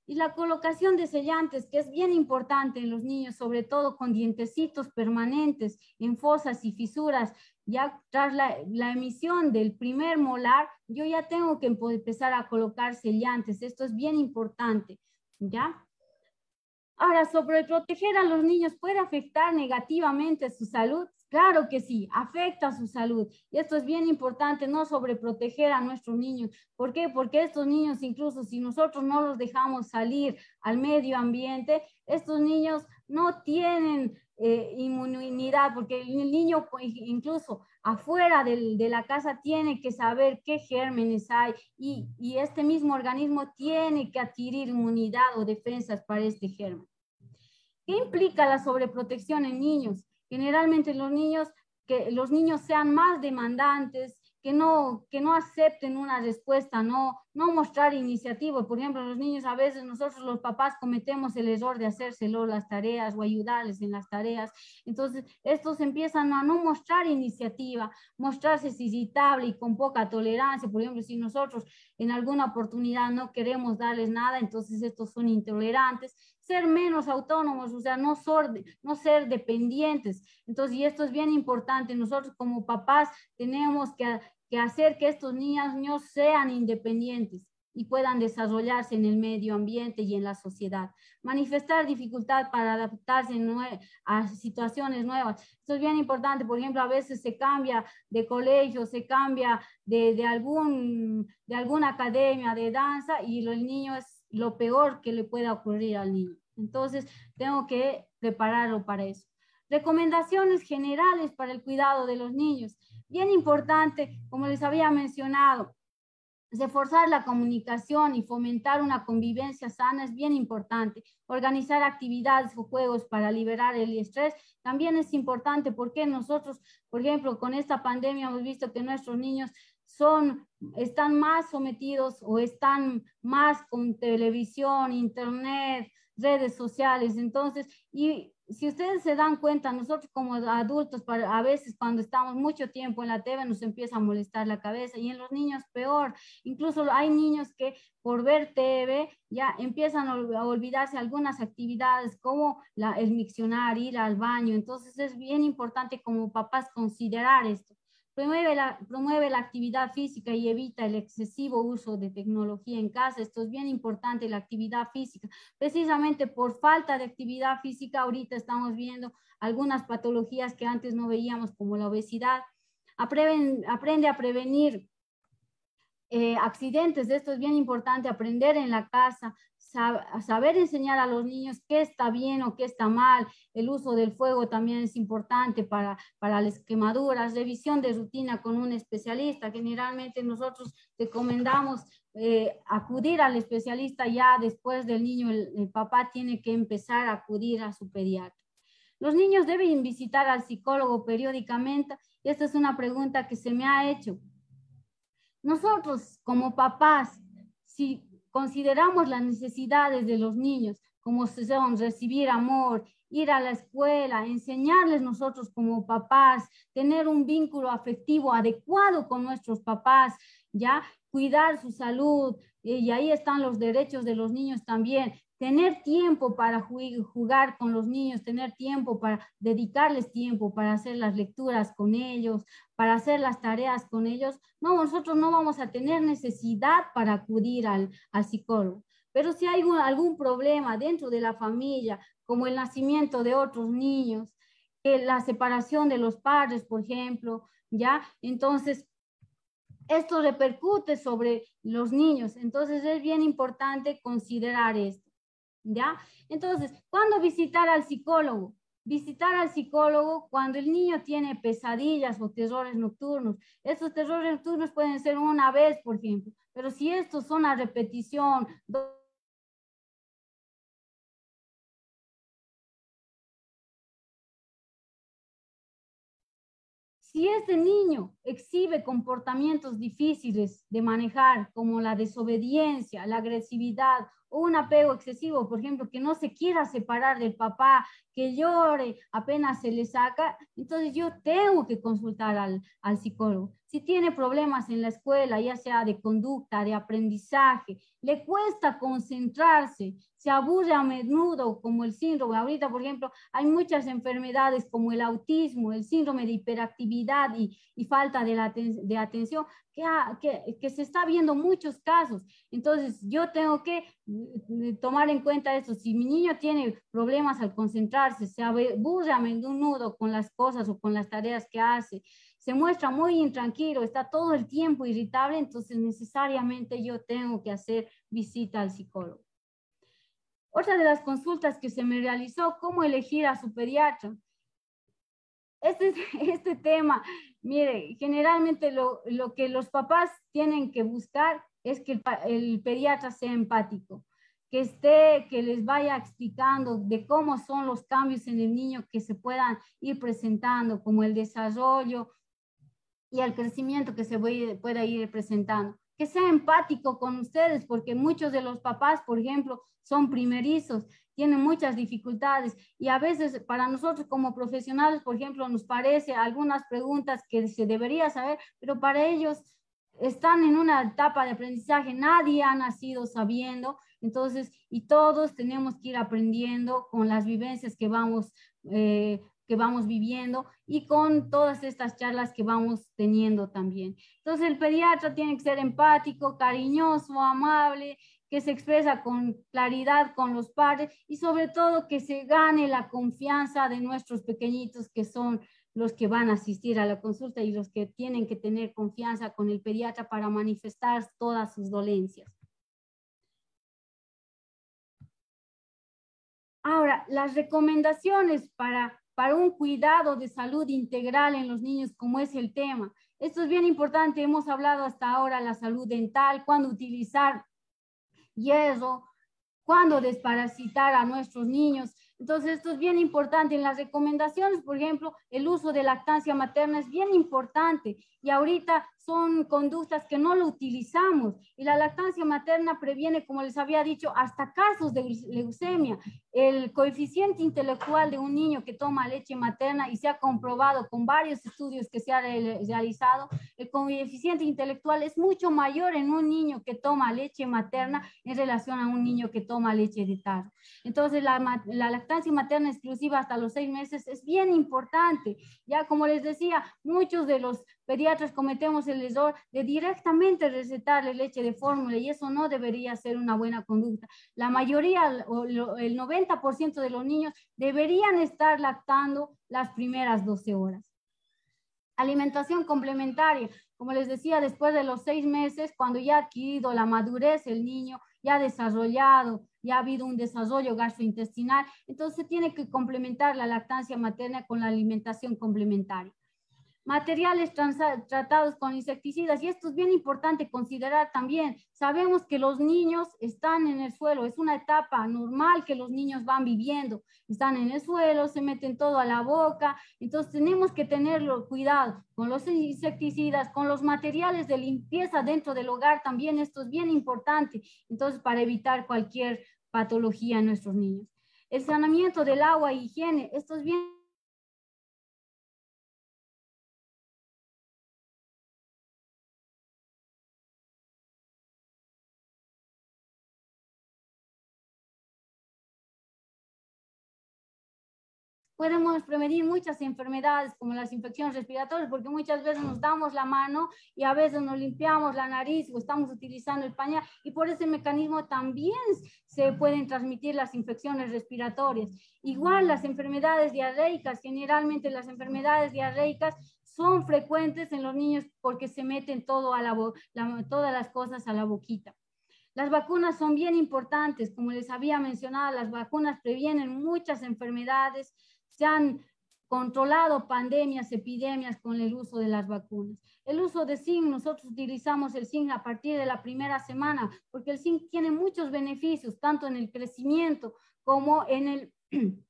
Y la colocación de sellantes, que es bien importante en los niños, sobre todo con dientecitos permanentes en fosas y fisuras, ya tras la, emisión del primer molar, yo ya tengo que empezar a colocar sellantes. Esto es bien importante, ¿ya? Ahora, sobre proteger a los niños, ¿puede afectar negativamente su salud? Claro que sí, afecta su salud. Y esto es bien importante, no sobreproteger a nuestros niños. ¿Por qué? Porque estos niños, incluso si nosotros no los dejamos salir al medio ambiente, estos niños no tienen eh, inmunidad, porque el niño incluso afuera de la casa tiene que saber qué gérmenes hay y, y este mismo organismo tiene que adquirir inmunidad o defensas para este germen. ¿Qué implica la sobreprotección en niños? Generalmente los niños, que los niños sean más demandantes, que no, que no acepten una respuesta, no, no mostrar iniciativa. Por ejemplo, los niños a veces nosotros los papás cometemos el error de hacérselo las tareas o ayudarles en las tareas. Entonces, estos empiezan a no mostrar iniciativa, mostrarse irritable y con poca tolerancia. Por ejemplo, si nosotros en alguna oportunidad no queremos darles nada, entonces estos son intolerantes. Ser menos autónomos, o sea, no, no ser dependientes. Entonces, y esto es bien importante. Nosotros como papás tenemos que hacer que estos niños sean independientes y puedan desarrollarse en el medio ambiente y en la sociedad. Manifestar dificultad para adaptarse a situaciones nuevas. Esto es bien importante. Por ejemplo, a veces se cambia de colegio, se cambia de, algún, de alguna academia de danza y el niño es lo peor que le pueda ocurrir al niño. Entonces, tengo que prepararlo para eso. Recomendaciones generales para el cuidado de los niños. Bien importante, como les había mencionado, reforzar la comunicación y fomentar una convivencia sana es bien importante. Organizar actividades o juegos para liberar el estrés también es importante porque nosotros, por ejemplo, con esta pandemia hemos visto que nuestros niños son, están más sometidos o están más con televisión, internet, redes sociales. Entonces, y si ustedes se dan cuenta, nosotros como adultos, a veces cuando estamos mucho tiempo en la TV nos empieza a molestar la cabeza y en los niños peor. Incluso hay niños que por ver TV ya empiezan a olvidarse algunas actividades como la, el miccionar, ir al baño. Entonces es bien importante como papás considerar esto. Promueve la, promueve la actividad física y evita el excesivo uso de tecnología en casa. Esto es bien importante, la actividad física. Precisamente por falta de actividad física, ahorita estamos viendo algunas patologías que antes no veíamos, como la obesidad. Aprende, a prevenir eh, accidentes. Esto es bien importante, aprender en la casa, saber enseñar a los niños qué está bien o qué está mal. El uso del fuego también es importante para, para las quemaduras. Revisión de rutina con un especialista. Generalmente nosotros recomendamos eh, acudir al especialista ya después del niño. El, papá tiene que empezar a acudir a su pediatra. Los niños deben visitar al psicólogo periódicamente. Esta es una pregunta que se me ha hecho. Nosotros como papás, si consideramos las necesidades de los niños, como son recibir amor, ir a la escuela, enseñarles nosotros como papás, tener un vínculo afectivo adecuado con nuestros papás, ya cuidar su salud, y ahí están los derechos de los niños también, tener tiempo para jugar con los niños, tener tiempo para dedicarles tiempo para hacer las lecturas con ellos, para hacer las tareas con ellos, no, nosotros no vamos a tener necesidad para acudir al, psicólogo. Pero si hay algún problema dentro de la familia, como el nacimiento de otros niños, la separación de los padres, por ejemplo, ¿ya? Entonces, esto repercute sobre los niños. Entonces, es bien importante considerar esto. ¿Ya? Entonces, ¿cuándo visitar al psicólogo? visitar al psicólogo cuando el niño tiene pesadillas o terrores nocturnos. Estos terrores nocturnos pueden ser una vez, por ejemplo, pero si estos son a repetición, Si este niño exhibe comportamientos difíciles de manejar, como la desobediencia, la agresividad o un apego excesivo, por ejemplo, que no se quiera separar del papá, que llore apenas se le saca, entonces yo tengo que consultar al, al psicólogo. Si tiene problemas en la escuela, ya sea de conducta, de aprendizaje, le cuesta concentrarse, se aburre a menudo, como el síndrome. Ahorita, por ejemplo, hay muchas enfermedades como el autismo, el síndrome de hiperactividad y, y falta de, la, de atención, que, que, que, se está viendo muchos casos. Entonces, yo tengo que mm, tomar en cuenta eso. Si mi niño tiene problemas al concentrarse, se aburre a menudo con las cosas o con las tareas que hace, se muestra muy intranquilo, está todo el tiempo irritable, entonces necesariamente yo tengo que hacer visita al psicólogo. Otra de las consultas que se me realizó, ¿cómo elegir a su pediatra? Este, este tema, mire, generalmente lo, lo, que los papás tienen que buscar es que el, el pediatra sea empático, que esté, que les vaya explicando de cómo son los cambios en el niño que se puedan ir presentando, como el desarrollo y el crecimiento que se pueda ir presentando que sea empático con ustedes, porque muchos de los papás, por ejemplo, son primerizos, tienen muchas dificultades y a veces para nosotros como profesionales, por ejemplo, nos parece algunas preguntas que se debería saber, pero para ellos están en una etapa de aprendizaje, nadie ha nacido sabiendo, entonces, y todos tenemos que ir aprendiendo con las vivencias que vamos eh, que vamos viviendo y con todas estas charlas que vamos teniendo también. Entonces el pediatra tiene que ser empático, cariñoso, amable, que se expresa con claridad con los padres y sobre todo que se gane la confianza de nuestros pequeñitos que son los que van a asistir a la consulta y los que tienen que tener confianza con el pediatra para manifestar todas sus dolencias. Ahora, las recomendaciones para para un cuidado de salud integral en los niños, como es el tema. Esto es bien importante. Hemos hablado hasta ahora la salud dental, cuándo utilizar hierro, cuándo desparasitar a nuestros niños. Entonces, esto es bien importante. En las recomendaciones, por ejemplo, el uso de lactancia materna es bien importante y ahorita son conductas que no lo utilizamos y la lactancia materna previene, como les había dicho, hasta casos de leucemia. El coeficiente intelectual de un niño que toma leche materna y se ha comprobado con varios estudios que se han realizado, el coeficiente intelectual es mucho mayor en un niño que toma leche materna en relación a un niño que toma leche de tarro. Entonces, la, la lactancia materna exclusiva hasta los seis meses es bien importante. Ya como les decía, muchos de los pediatras cometemos el error de directamente recetarle leche de fórmula y eso no debería ser una buena conducta. La mayoría, o el 90% de los niños deberían estar lactando las primeras 12 horas. Alimentación complementaria, como les decía, después de los seis meses, cuando ya ha adquirido la madurez el niño, ya ha desarrollado, ya ha habido un desarrollo gastrointestinal, entonces tiene que complementar la lactancia materna con la alimentación complementaria materiales tratados con insecticidas. Y esto es bien importante considerar también. Sabemos que los niños están en el suelo, es una etapa normal que los niños van viviendo. Están en el suelo, se meten todo a la boca. Entonces tenemos que tenerlo cuidado con los insecticidas, con los materiales de limpieza dentro del hogar también. Esto es bien importante. Entonces, para evitar cualquier patología en nuestros niños. El saneamiento del agua e higiene, esto es bien podemos prevenir muchas enfermedades como las infecciones respiratorias, porque muchas veces nos damos la mano y a veces nos limpiamos la nariz o estamos utilizando el pañal y por ese mecanismo también se pueden transmitir las infecciones respiratorias. Igual las enfermedades diarreicas, generalmente las enfermedades diarreicas son frecuentes en los niños porque se meten todo a la, la todas las cosas a la boquita. Las vacunas son bien importantes, como les había mencionado, las vacunas previenen muchas enfermedades, se han controlado pandemias, epidemias con el uso de las vacunas. El uso de zinc, nosotros utilizamos el zinc a partir de la primera semana, porque el zinc tiene muchos beneficios, tanto en el crecimiento como en el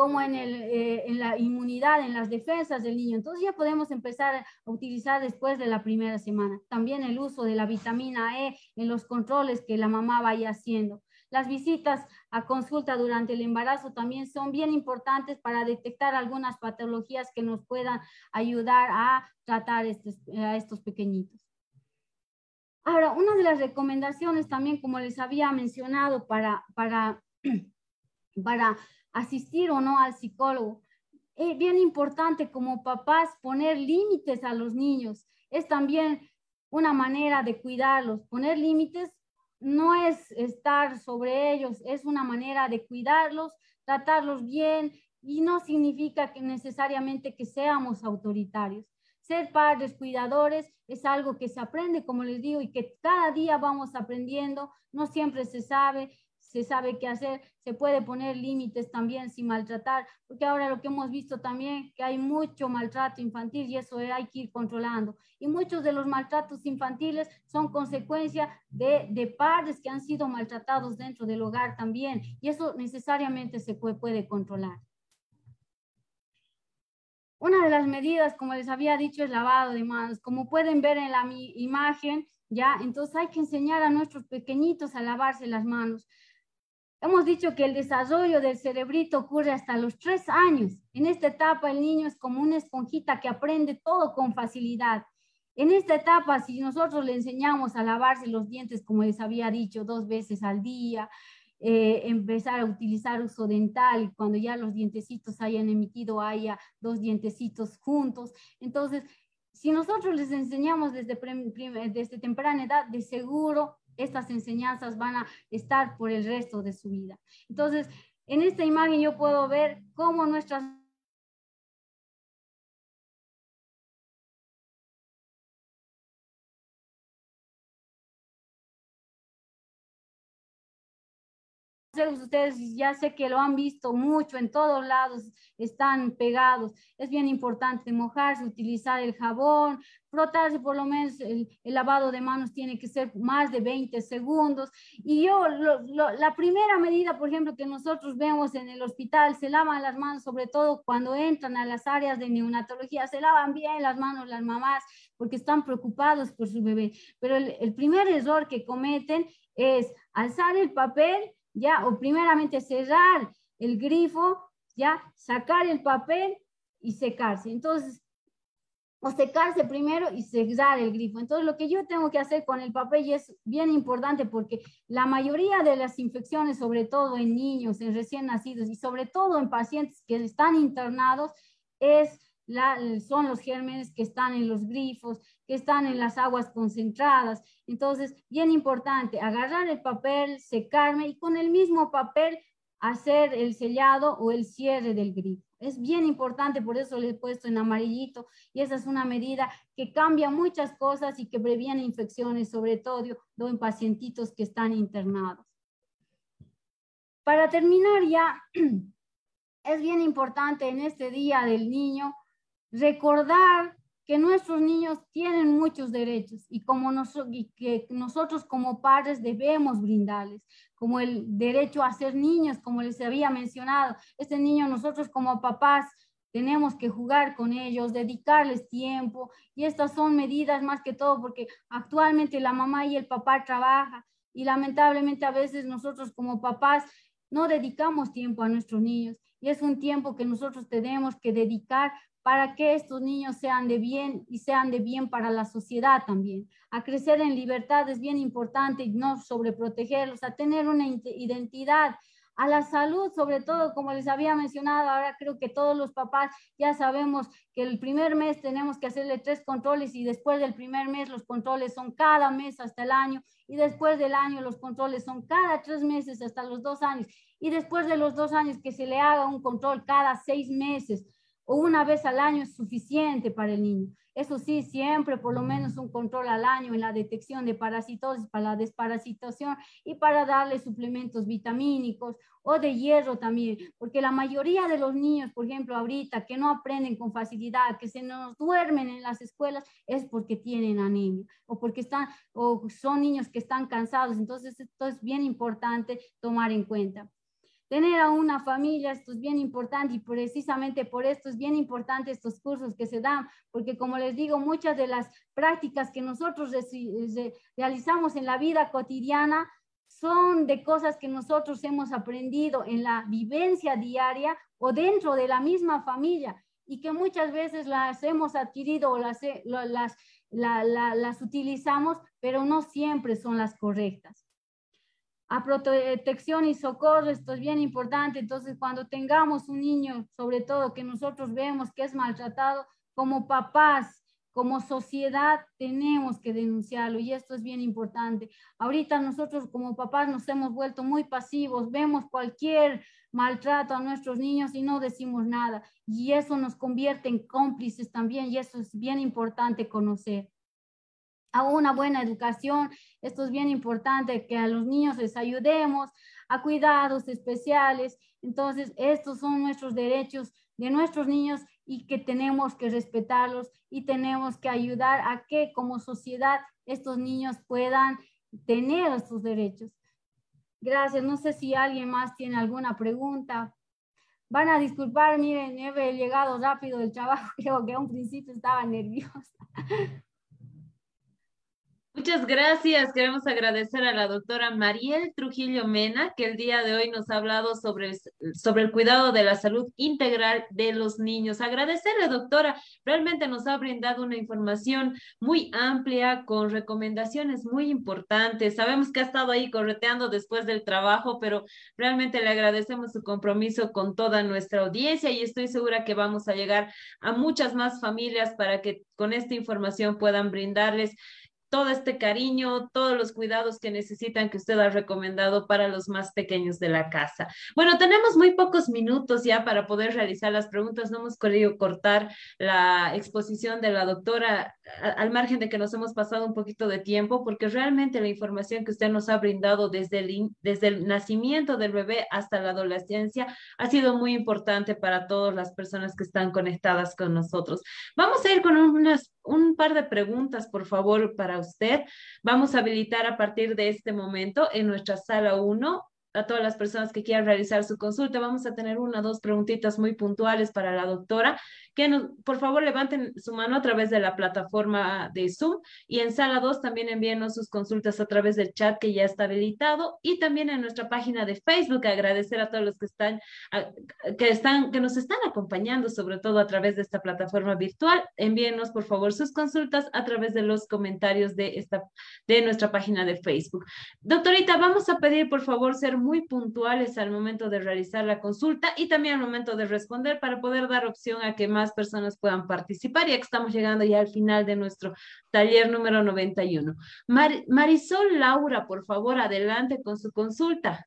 como en, el, eh, en, la inmunidad, en las defensas del niño. Entonces ya podemos empezar a utilizar después de la primera semana. También el uso de la vitamina E en los controles que la mamá vaya haciendo. Las visitas a consulta durante el embarazo también son bien importantes para detectar algunas patologías que nos puedan ayudar a tratar estos, a estos pequeñitos. Ahora, una de las recomendaciones también, como les había mencionado, para, para, para asistir o no al psicólogo. Es bien importante como papás poner límites a los niños. Es también una manera de cuidarlos. Poner límites no es estar sobre ellos, es una manera de cuidarlos, tratarlos bien y no significa que necesariamente que seamos autoritarios. Ser padres cuidadores es algo que se aprende, como les digo, y que cada día vamos aprendiendo, no siempre se sabe, se sabe qué hacer, se puede poner límites también sin maltratar, porque ahora lo que hemos visto también, que hay mucho maltrato infantil y eso hay que ir controlando. Y muchos de los maltratos infantiles son consecuencia de, de padres que han sido maltratados dentro del hogar también, y eso necesariamente se puede, controlar. Una de las medidas, como les había dicho, es lavado de manos. Como pueden ver en la imagen, ya, entonces hay que enseñar a nuestros pequeñitos a lavarse las manos. Hemos dicho que el desarrollo del cerebrito ocurre hasta los tres años. En esta etapa el niño es como una esponjita que aprende todo con facilidad. En esta etapa, si nosotros le enseñamos a lavarse los dientes, como les había dicho, dos veces al día, eh, empezar a utilizar uso dental, cuando ya los dientecitos hayan emitido, haya dos dientecitos juntos. Entonces, si nosotros les enseñamos desde, desde temprana edad, de seguro estas enseñanzas van a estar por el resto de su vida. Entonces, en esta imagen yo puedo ver cómo nuestras ustedes ya sé que lo han visto mucho, en todos lados están pegados. Es bien importante mojarse, utilizar el jabón, frotarse por lo menos, el, lavado de manos tiene que ser más de 20 segundos. Y yo, la primera medida, por ejemplo, que nosotros vemos en el hospital, se lavan las manos, sobre todo cuando entran a las áreas de neonatología, se lavan bien las manos las mamás porque están preocupados por su bebé. Pero el, el primer error que cometen es alzar el papel ya, o primeramente cerrar el grifo, ya, sacar el papel y secarse. Entonces, o secarse primero y cerrar el grifo. Entonces, lo que yo tengo que hacer con el papel es bien importante porque la mayoría de las infecciones, sobre todo en niños, en recién nacidos y sobre todo en pacientes que están internados, es la, son los gérmenes que están en los grifos, que están en las aguas concentradas. Entonces, bien importante, agarrar el papel, secarme y con el mismo papel hacer el sellado o el cierre del grifo. Es bien importante, por eso le he puesto en amarillito y esa es una medida que cambia muchas cosas y que previene infecciones, sobre todo en pacientitos que están internados. Para terminar ya, es bien importante en este día del niño recordar que nuestros niños tienen muchos derechos y, como que nosotros como padres debemos brindarles, como el derecho a ser niños, como les había mencionado. Este niño nosotros como papás tenemos que jugar con ellos, dedicarles tiempo y estas son medidas más que todo porque actualmente la mamá y el papá trabajan y lamentablemente a veces nosotros como papás no dedicamos tiempo a nuestros niños y es un tiempo que nosotros tenemos que dedicar para que estos niños sean de bien y sean de bien para la sociedad también. A crecer en libertad es bien importante y no sobreprotegerlos, a tener una identidad, a la salud, sobre todo, como les había mencionado, ahora creo que todos los papás ya sabemos que el primer mes tenemos que hacerle tres controles y después del primer mes los controles son cada mes hasta el año y después del año los controles son cada tres meses hasta los dos años y después de los dos años que se le haga un control cada seis meses o una vez al año es suficiente para el niño. Eso sí, siempre por lo menos un control al año en la detección de parasitosis para la desparasitación y para darle suplementos vitamínicos o de hierro también, porque la mayoría de los niños, por ejemplo, ahorita que no aprenden con facilidad, que se nos duermen en las escuelas, es porque tienen anemia o porque están o son niños que están cansados. Entonces, esto es bien importante tomar en cuenta. Tener a una familia, esto es bien importante y precisamente por esto es bien importante estos cursos que se dan, porque como les digo, muchas de las prácticas que nosotros realizamos en la vida cotidiana son de cosas que nosotros hemos aprendido en la vivencia diaria o dentro de la misma familia y que muchas veces las hemos adquirido o las, las, las utilizamos, pero no siempre son las correctas a protección y socorro, esto es bien importante. Entonces, cuando tengamos un niño, sobre todo que nosotros vemos que es maltratado, como papás, como sociedad, tenemos que denunciarlo y esto es bien importante. Ahorita nosotros como papás nos hemos vuelto muy pasivos, vemos cualquier maltrato a nuestros niños y no decimos nada. Y eso nos convierte en cómplices también y eso es bien importante conocer a una buena educación. Esto es bien importante, que a los niños les ayudemos a cuidados especiales. Entonces, estos son nuestros derechos de nuestros niños y que tenemos que respetarlos y tenemos que ayudar a que como sociedad estos niños puedan tener estos derechos. Gracias. No sé si alguien más tiene alguna pregunta. Van a disculpar, miren, he llegado rápido del trabajo, creo que a un principio estaba nerviosa. Muchas gracias. Queremos agradecer a la doctora Mariel Trujillo Mena, que el día de hoy nos ha hablado sobre, sobre el cuidado de la salud integral de los niños. Agradecerle, doctora. Realmente nos ha brindado una información muy amplia, con recomendaciones muy importantes. Sabemos que ha estado ahí correteando después del trabajo, pero realmente le agradecemos su compromiso con toda nuestra audiencia y estoy segura que vamos a llegar a muchas más familias para que con esta información puedan brindarles todo este cariño, todos los cuidados que necesitan que usted ha recomendado para los más pequeños de la casa. Bueno, tenemos muy pocos minutos ya para poder realizar las preguntas. No hemos querido cortar la exposición de la doctora al margen de que nos hemos pasado un poquito de tiempo, porque realmente la información que usted nos ha brindado desde el, desde el nacimiento del bebé hasta la adolescencia ha sido muy importante para todas las personas que están conectadas con nosotros. Vamos a ir con unas, un par de preguntas, por favor, para usted. Vamos a habilitar a partir de este momento en nuestra sala 1 a todas las personas que quieran realizar su consulta. Vamos a tener una o dos preguntitas muy puntuales para la doctora que por favor levanten su mano a través de la plataforma de Zoom y en sala 2 también envíenos sus consultas a través del chat que ya está habilitado y también en nuestra página de Facebook. Agradecer a todos los que están, que están, que nos están acompañando, sobre todo a través de esta plataforma virtual. Envíenos por favor sus consultas a través de los comentarios de esta, de nuestra página de Facebook. Doctorita, vamos a pedir por favor ser muy puntuales al momento de realizar la consulta y también al momento de responder para poder dar opción a que más personas puedan participar, ya que estamos llegando ya al final de nuestro taller número 91. Marisol Laura, por favor, adelante con su consulta.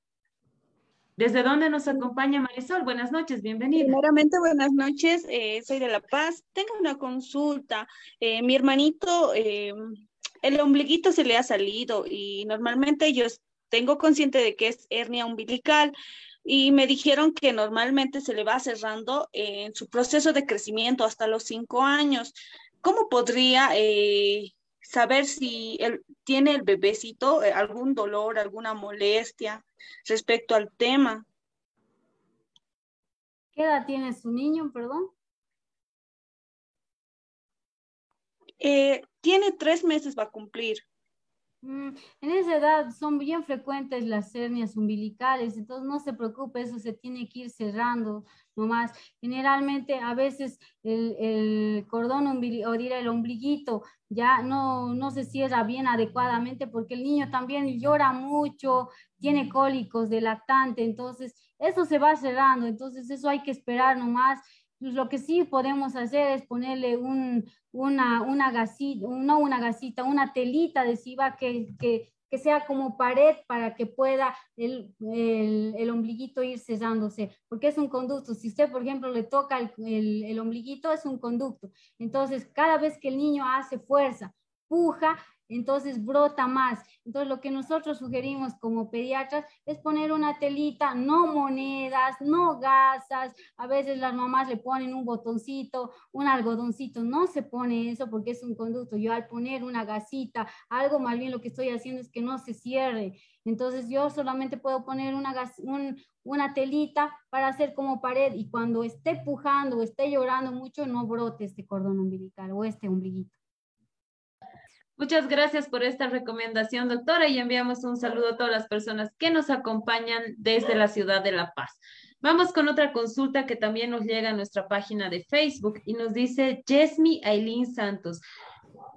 ¿Desde dónde nos acompaña Marisol? Buenas noches, bienvenida. Primeramente, buenas noches, eh, soy de La Paz. Tengo una consulta. Eh, mi hermanito, eh, el ombliguito se le ha salido y normalmente yo tengo consciente de que es hernia umbilical, y me dijeron que normalmente se le va cerrando en su proceso de crecimiento hasta los cinco años. ¿Cómo podría eh, saber si él tiene el bebecito eh, algún dolor, alguna molestia respecto al tema? ¿Qué edad tiene su niño, perdón? Eh, tiene tres meses, va a cumplir. Mm, en esa edad son bien frecuentes las hernias umbilicales, entonces no se preocupe, eso se tiene que ir cerrando nomás. Generalmente a veces el, cordón umbilical, o dirá el ombliguito, ya no, no se cierra bien adecuadamente porque el niño también llora mucho, tiene cólicos de lactante, entonces eso se va cerrando, entonces eso hay que esperar nomás lo que sí podemos hacer es ponerle un, una, una gasita, no una gasita, una telita adhesiva que, que, que sea como pared para que pueda el, el, ombliguito ir cesándose, porque es un conducto. Si usted, por ejemplo, le toca el, el ombliguito, es un conducto. Entonces, cada vez que el niño hace fuerza, puja, entonces brota más. Entonces lo que nosotros sugerimos como pediatras es poner una telita, no monedas, no gasas. A veces las mamás le ponen un botoncito, un algodoncito, no se pone eso porque es un conducto. Yo al poner una gasita, algo más bien lo que estoy haciendo es que no se cierre. Entonces yo solamente puedo poner una, una telita para hacer como pared y cuando esté pujando o esté llorando mucho no brote este cordón umbilical o este ombliguito. Muchas gracias por esta recomendación, doctora, y enviamos un saludo a todas las personas que nos acompañan desde la ciudad de La Paz. Vamos con otra consulta que también nos llega a nuestra página de Facebook y nos dice Jesmi Aileen Santos.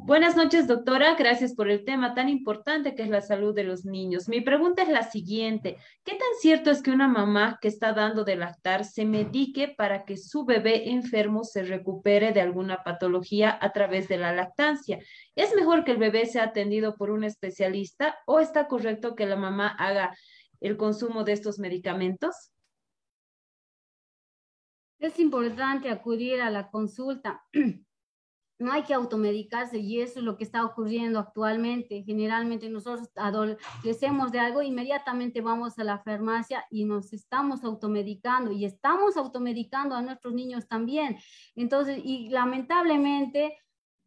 Buenas noches, doctora. Gracias por el tema tan importante que es la salud de los niños. Mi pregunta es la siguiente. ¿Qué tan cierto es que una mamá que está dando de lactar se medique para que su bebé enfermo se recupere de alguna patología a través de la lactancia? ¿Es mejor que el bebé sea atendido por un especialista o está correcto que la mamá haga el consumo de estos medicamentos? Es importante acudir a la consulta no hay que automedicarse y eso es lo que está ocurriendo actualmente. Generalmente nosotros adolecemos de algo, inmediatamente vamos a la farmacia y nos estamos automedicando y estamos automedicando a nuestros niños también. Entonces, y lamentablemente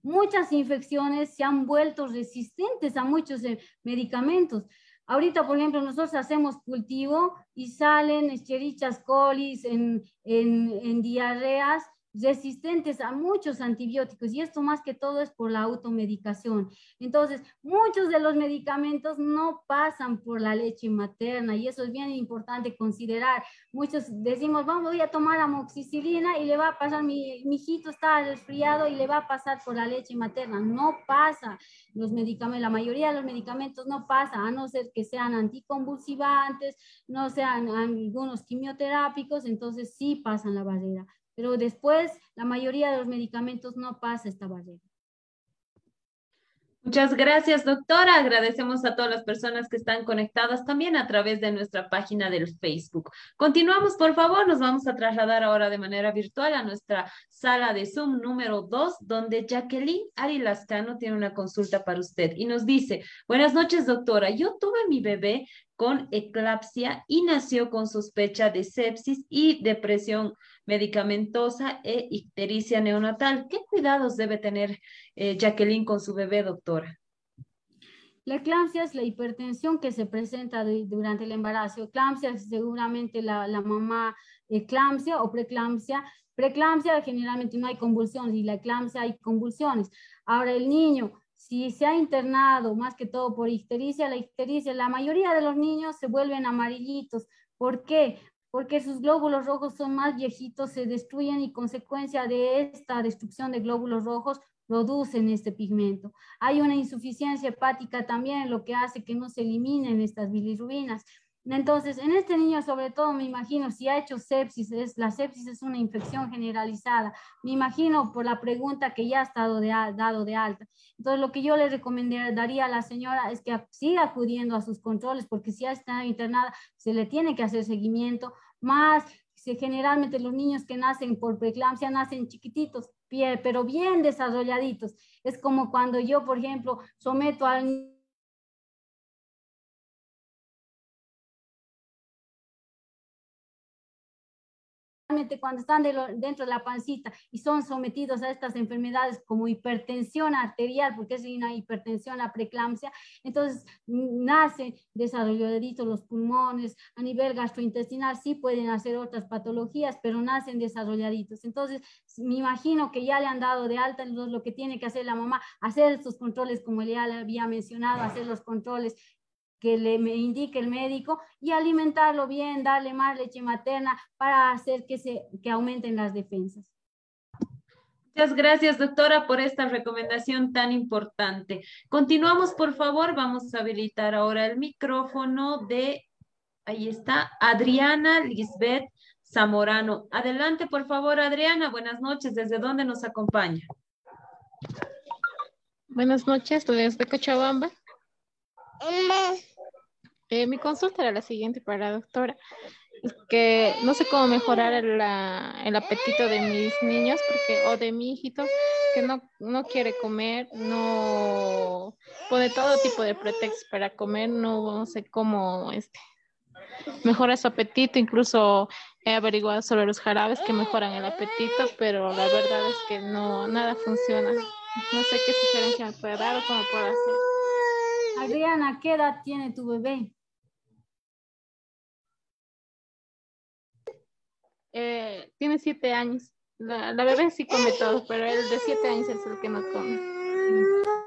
muchas infecciones se han vuelto resistentes a muchos eh, medicamentos. Ahorita, por ejemplo, nosotros hacemos cultivo y salen escherichas colis en, en, en diarreas resistentes a muchos antibióticos y esto más que todo es por la automedicación. Entonces, muchos de los medicamentos no pasan por la leche materna y eso es bien importante considerar. Muchos decimos, vamos, voy a tomar amoxicilina y le va a pasar, mi, mi hijito está resfriado y le va a pasar por la leche materna. No pasa. Los medicamentos, la mayoría de los medicamentos no pasa, a no ser que sean anticonvulsivantes, no sean algunos quimioterápicos, entonces sí pasan la barrera pero después la mayoría de los medicamentos no pasa esta barrera. Muchas gracias, doctora. Agradecemos a todas las personas que están conectadas también a través de nuestra página del Facebook. Continuamos, por favor. Nos vamos a trasladar ahora de manera virtual a nuestra sala de Zoom número 2, donde Jacqueline Ari Lascano tiene una consulta para usted y nos dice, buenas noches, doctora. Yo tuve mi bebé con eclapsia y nació con sospecha de sepsis y depresión medicamentosa e ictericia neonatal. ¿Qué cuidados debe tener eh, Jacqueline con su bebé, doctora? La eclampsia es la hipertensión que se presenta durante el embarazo. Eclampsia es seguramente la, la mamá eclampsia o preeclampsia. Preeclampsia generalmente no hay convulsiones y la eclampsia hay convulsiones. Ahora el niño si se ha internado más que todo por ictericia, la ictericia, la mayoría de los niños se vuelven amarillitos. ¿Por qué? Porque sus glóbulos rojos son más viejitos, se destruyen y consecuencia de esta destrucción de glóbulos rojos producen este pigmento. Hay una insuficiencia hepática también, lo que hace que no se eliminen estas bilirrubinas. Entonces, en este niño sobre todo me imagino si ha hecho sepsis, es, la sepsis es una infección generalizada, me imagino por la pregunta que ya ha estado de, dado de alta. Entonces, lo que yo le recomendaría a la señora es que siga acudiendo a sus controles, porque si ya está internada, se le tiene que hacer seguimiento, más si generalmente los niños que nacen por preeclampsia nacen chiquititos, pero bien desarrolladitos. Es como cuando yo, por ejemplo, someto al cuando están dentro de la pancita y son sometidos a estas enfermedades como hipertensión arterial, porque es una hipertensión, la preeclampsia, entonces nace desarrolladitos los pulmones, a nivel gastrointestinal sí pueden hacer otras patologías, pero nacen desarrolladitos. Entonces, me imagino que ya le han dado de alta, lo que tiene que hacer la mamá, hacer estos controles, como ya le había mencionado, hacer los controles que le indique el médico y alimentarlo bien, darle más leche materna para hacer que, se, que aumenten las defensas. Muchas gracias, doctora, por esta recomendación tan importante. Continuamos, por favor. Vamos a habilitar ahora el micrófono de, ahí está, Adriana Lisbeth Zamorano. Adelante, por favor, Adriana. Buenas noches. ¿Desde dónde nos acompaña? Buenas noches, desde Cochabamba. Eh, mi consulta era la siguiente para la doctora. Que no sé cómo mejorar el, apetito de mis niños porque, o de mi hijito que no, no quiere comer, no pone todo tipo de pretextos para comer, no, sé cómo este, mejora su apetito, incluso he averiguado sobre los jarabes que mejoran el apetito, pero la verdad es que no, nada funciona. No sé qué sugerencia me puede dar o cómo puedo hacer. Adriana, ¿qué edad tiene tu bebé? Eh, tiene siete años. La, la, bebé sí come todo, pero el de siete años es el que no come.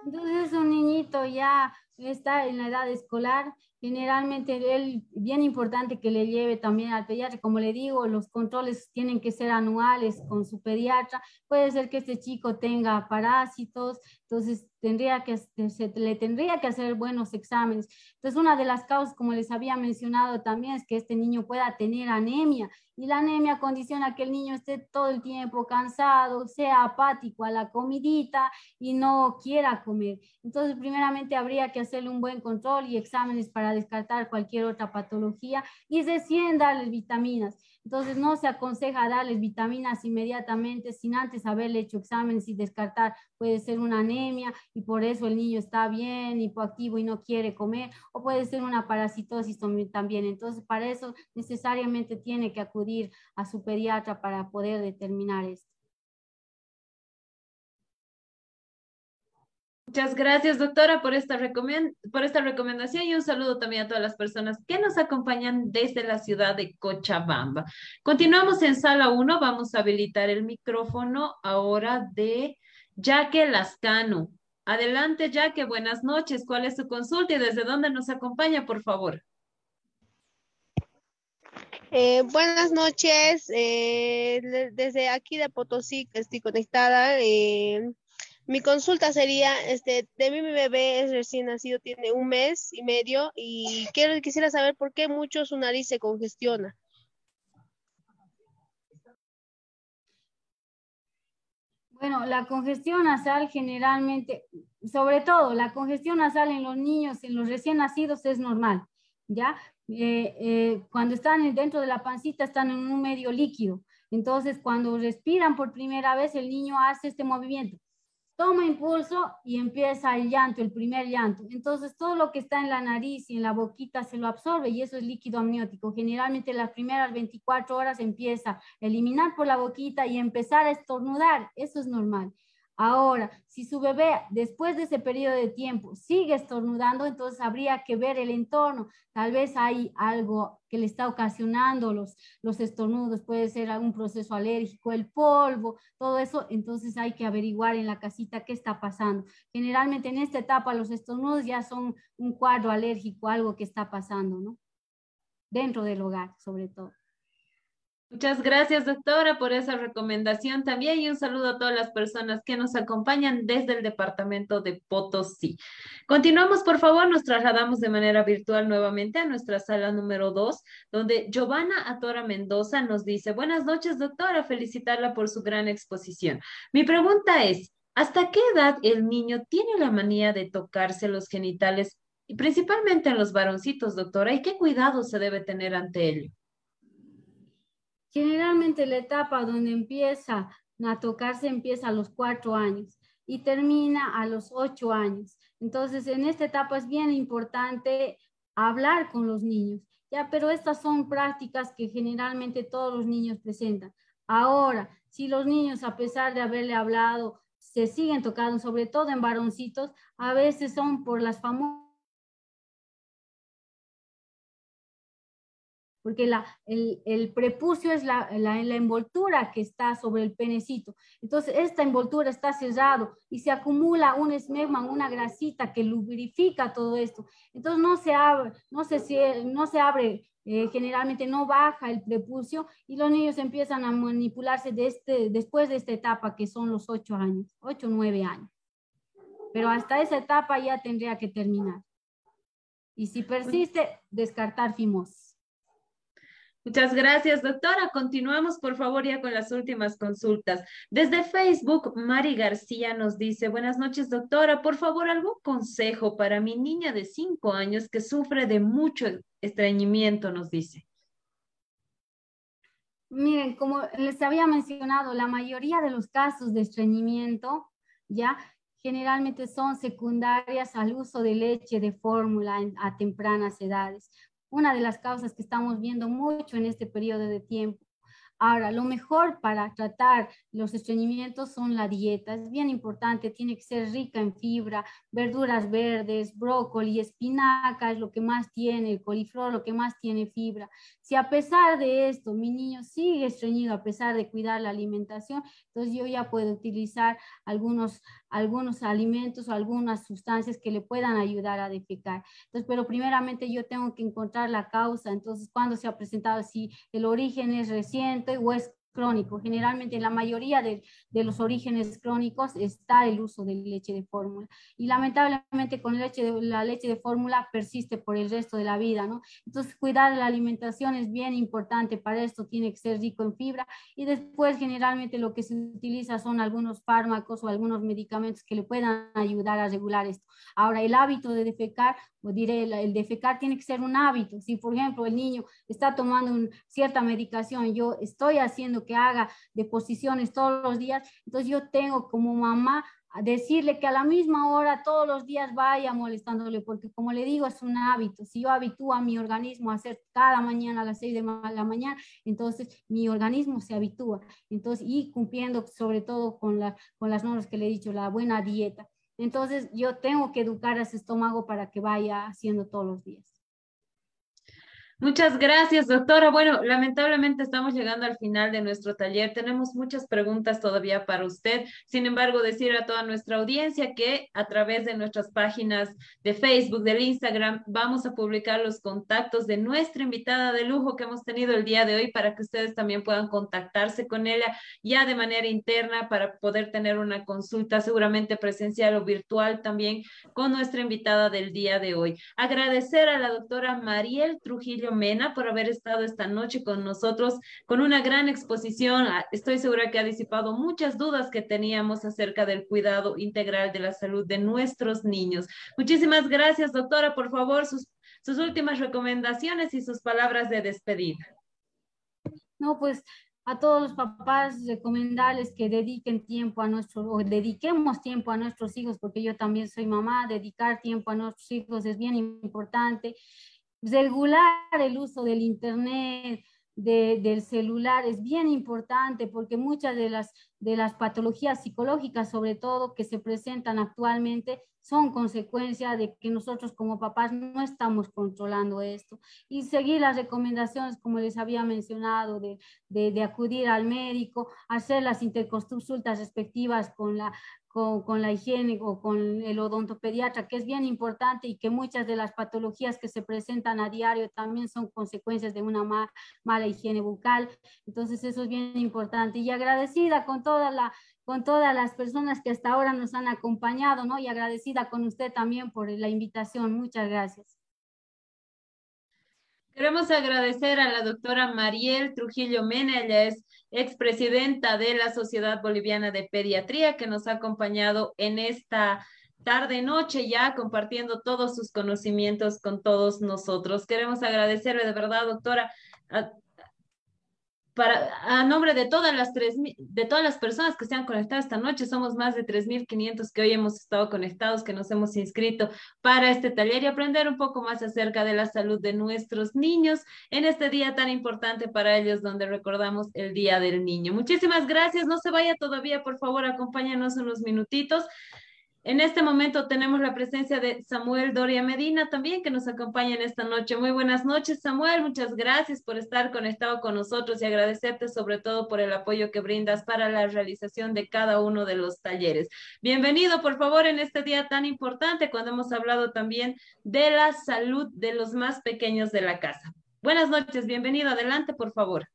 Entonces es un niñito ya está en la edad escolar generalmente él, bien importante que le lleve también al pediatra, como le digo, los controles tienen que ser anuales con su pediatra, puede ser que este chico tenga parásitos, entonces tendría que, se, le tendría que hacer buenos exámenes. Entonces una de las causas, como les había mencionado también, es que este niño pueda tener anemia y la anemia condiciona que el niño esté todo el tiempo cansado, sea apático a la comidita y no quiera comer. Entonces primeramente habría que hacerle un buen control y exámenes para descartar cualquier otra patología y recién darles vitaminas. Entonces no se aconseja darles vitaminas inmediatamente sin antes haberle hecho exámenes y descartar, puede ser una anemia y por eso el niño está bien, hipoactivo y no quiere comer, o puede ser una parasitosis también. Entonces para eso necesariamente tiene que acudir a su pediatra para poder determinar esto. Muchas gracias, doctora, por esta, por esta recomendación y un saludo también a todas las personas que nos acompañan desde la ciudad de Cochabamba. Continuamos en sala 1. Vamos a habilitar el micrófono ahora de Jaque Lascano. Adelante, Jaque. Buenas noches. ¿Cuál es su consulta y desde dónde nos acompaña, por favor? Eh, buenas noches. Eh, desde aquí de Potosí estoy conectada. Eh, mi consulta sería, este, de mí mi bebé es recién nacido, tiene un mes y medio y quiero, quisiera saber por qué mucho su nariz se congestiona. Bueno, la congestión nasal generalmente, sobre todo la congestión nasal en los niños, en los recién nacidos es normal, ¿ya? Eh, eh, cuando están dentro de la pancita están en un medio líquido. Entonces, cuando respiran por primera vez, el niño hace este movimiento toma impulso y empieza el llanto, el primer llanto. Entonces todo lo que está en la nariz y en la boquita se lo absorbe y eso es líquido amniótico. Generalmente las primeras 24 horas empieza a eliminar por la boquita y empezar a estornudar. Eso es normal. Ahora, si su bebé después de ese periodo de tiempo sigue estornudando, entonces habría que ver el entorno. Tal vez hay algo que le está ocasionando los, los estornudos, puede ser algún proceso alérgico, el polvo, todo eso. Entonces hay que averiguar en la casita qué está pasando. Generalmente en esta etapa los estornudos ya son un cuadro alérgico, algo que está pasando, ¿no? Dentro del hogar, sobre todo. Muchas gracias, doctora, por esa recomendación también y un saludo a todas las personas que nos acompañan desde el departamento de Potosí. Continuamos, por favor, nos trasladamos de manera virtual nuevamente a nuestra sala número dos, donde Giovanna Atora Mendoza nos dice, buenas noches, doctora, felicitarla por su gran exposición. Mi pregunta es, ¿hasta qué edad el niño tiene la manía de tocarse los genitales, y principalmente en los varoncitos, doctora, y qué cuidado se debe tener ante ello? Generalmente la etapa donde empieza a tocarse empieza a los cuatro años y termina a los ocho años. Entonces, en esta etapa es bien importante hablar con los niños, ya, pero estas son prácticas que generalmente todos los niños presentan. Ahora, si los niños, a pesar de haberle hablado, se siguen tocando, sobre todo en varoncitos, a veces son por las famosas porque la, el, prepucio es la, la, envoltura que está sobre el penecito. Entonces, esta envoltura está cerrado y se acumula un esmegma, una grasita que lubrifica todo esto. Entonces, no se abre, no se, no se abre eh, generalmente no baja el prepucio y los niños empiezan a manipularse de este, después de esta etapa que son los ocho años, ocho, nueve años. Pero hasta esa etapa ya tendría que terminar. Y si persiste, descartar fimosis. Muchas gracias, doctora. Continuamos, por favor, ya con las últimas consultas. Desde Facebook, Mari García nos dice, buenas noches, doctora. Por favor, algún consejo para mi niña de cinco años que sufre de mucho estreñimiento, nos dice. Miren, como les había mencionado, la mayoría de los casos de estreñimiento, ya generalmente son secundarias al uso de leche de fórmula a tempranas edades una de las causas que estamos viendo mucho en este periodo de tiempo. Ahora, lo mejor para tratar los estreñimientos son la dieta. Es bien importante, tiene que ser rica en fibra, verduras verdes, brócoli, espinaca es lo que más tiene, el coliflor lo que más tiene fibra. Si a pesar de esto mi niño sigue estreñido a pesar de cuidar la alimentación, entonces yo ya puedo utilizar algunos, algunos alimentos o algunas sustancias que le puedan ayudar a defecar. Entonces, pero primeramente yo tengo que encontrar la causa. Entonces, cuando se ha presentado, si el origen es reciente o es crónico. Generalmente en la mayoría de, de, los orígenes crónicos está el uso de leche de fórmula y lamentablemente con leche de, la leche de fórmula persiste por el resto de la vida, ¿no? Entonces cuidar la alimentación es bien importante, para esto tiene que ser rico en fibra y después generalmente lo que se utiliza son algunos fármacos o algunos medicamentos que le puedan ayudar a regular esto. Ahora el hábito de defecar, o diré, el defecar tiene que ser un hábito. Si por ejemplo el niño está tomando un, cierta medicación, yo estoy haciendo que haga deposiciones todos los días, entonces yo tengo como mamá decirle que a la misma hora todos los días vaya molestándole, porque como le digo, es un hábito. Si yo habitúo a mi organismo a hacer cada mañana a las 6 de la mañana, entonces mi organismo se habitúa. Entonces, y cumpliendo sobre todo con, la, con las normas que le he dicho, la buena dieta. Entonces, yo tengo que educar a ese estómago para que vaya haciendo todos los días. Muchas gracias, doctora. Bueno, lamentablemente estamos llegando al final de nuestro taller. Tenemos muchas preguntas todavía para usted. Sin embargo, decir a toda nuestra audiencia que a través de nuestras páginas de Facebook, del Instagram, vamos a publicar los contactos de nuestra invitada de lujo que hemos tenido el día de hoy para que ustedes también puedan contactarse con ella ya de manera interna para poder tener una consulta seguramente presencial o virtual también con nuestra invitada del día de hoy. Agradecer a la doctora Mariel Trujillo Mena por haber estado esta noche con nosotros con una gran exposición. Ah, estoy segura que ha disipado muchas dudas que teníamos acerca del cuidado integral de la salud de nuestros niños. Muchísimas gracias, doctora. Por favor, sus, sus últimas recomendaciones y sus palabras de despedida. No, pues a todos los papás recomendarles que dediquen tiempo a nuestros, o dediquemos tiempo a nuestros hijos, porque yo también soy mamá, dedicar tiempo a nuestros hijos es bien importante regular el uso del Internet, del celular es bien importante porque muchas de las, de las patologías psicológicas, sobre todo que se presentan actualmente, son consecuencia de que nosotros como papás no estamos controlando esto. Y seguir las recomendaciones, como les había mencionado, de, de, de acudir al médico, hacer las interconsultas respectivas con la, con, la higiene o con el odontopediatra, que es bien importante y que muchas de las patologías que se presentan a diario también son consecuencias de una mala higiene bucal. Entonces eso es bien importante. Y agradecida con toda la con todas las personas que hasta ahora nos han acompañado, ¿no? Y agradecida con usted también por la invitación. Muchas gracias. Queremos agradecer a la doctora Mariel Trujillo Mena, ella es expresidenta de la Sociedad Boliviana de Pediatría, que nos ha acompañado en esta tarde, noche ya, compartiendo todos sus conocimientos con todos nosotros. Queremos agradecerle de verdad, doctora, para, a nombre de todas las tres, de todas las personas que se han conectado esta noche, somos más de 3.500 que hoy hemos estado conectados, que nos hemos inscrito para este taller y aprender un poco más acerca de la salud de nuestros niños en este día tan importante para ellos, donde recordamos el Día del Niño. Muchísimas gracias. No se vaya todavía, por favor, acompáñanos unos minutitos. En este momento tenemos la presencia de Samuel Doria Medina también que nos acompaña en esta noche. Muy buenas noches, Samuel. Muchas gracias por estar conectado con nosotros y agradecerte sobre todo por el apoyo que brindas para la realización de cada uno de los talleres. Bienvenido, por favor, en este día tan importante cuando hemos hablado también de la salud de los más pequeños de la casa. Buenas noches, bienvenido. Adelante, por favor.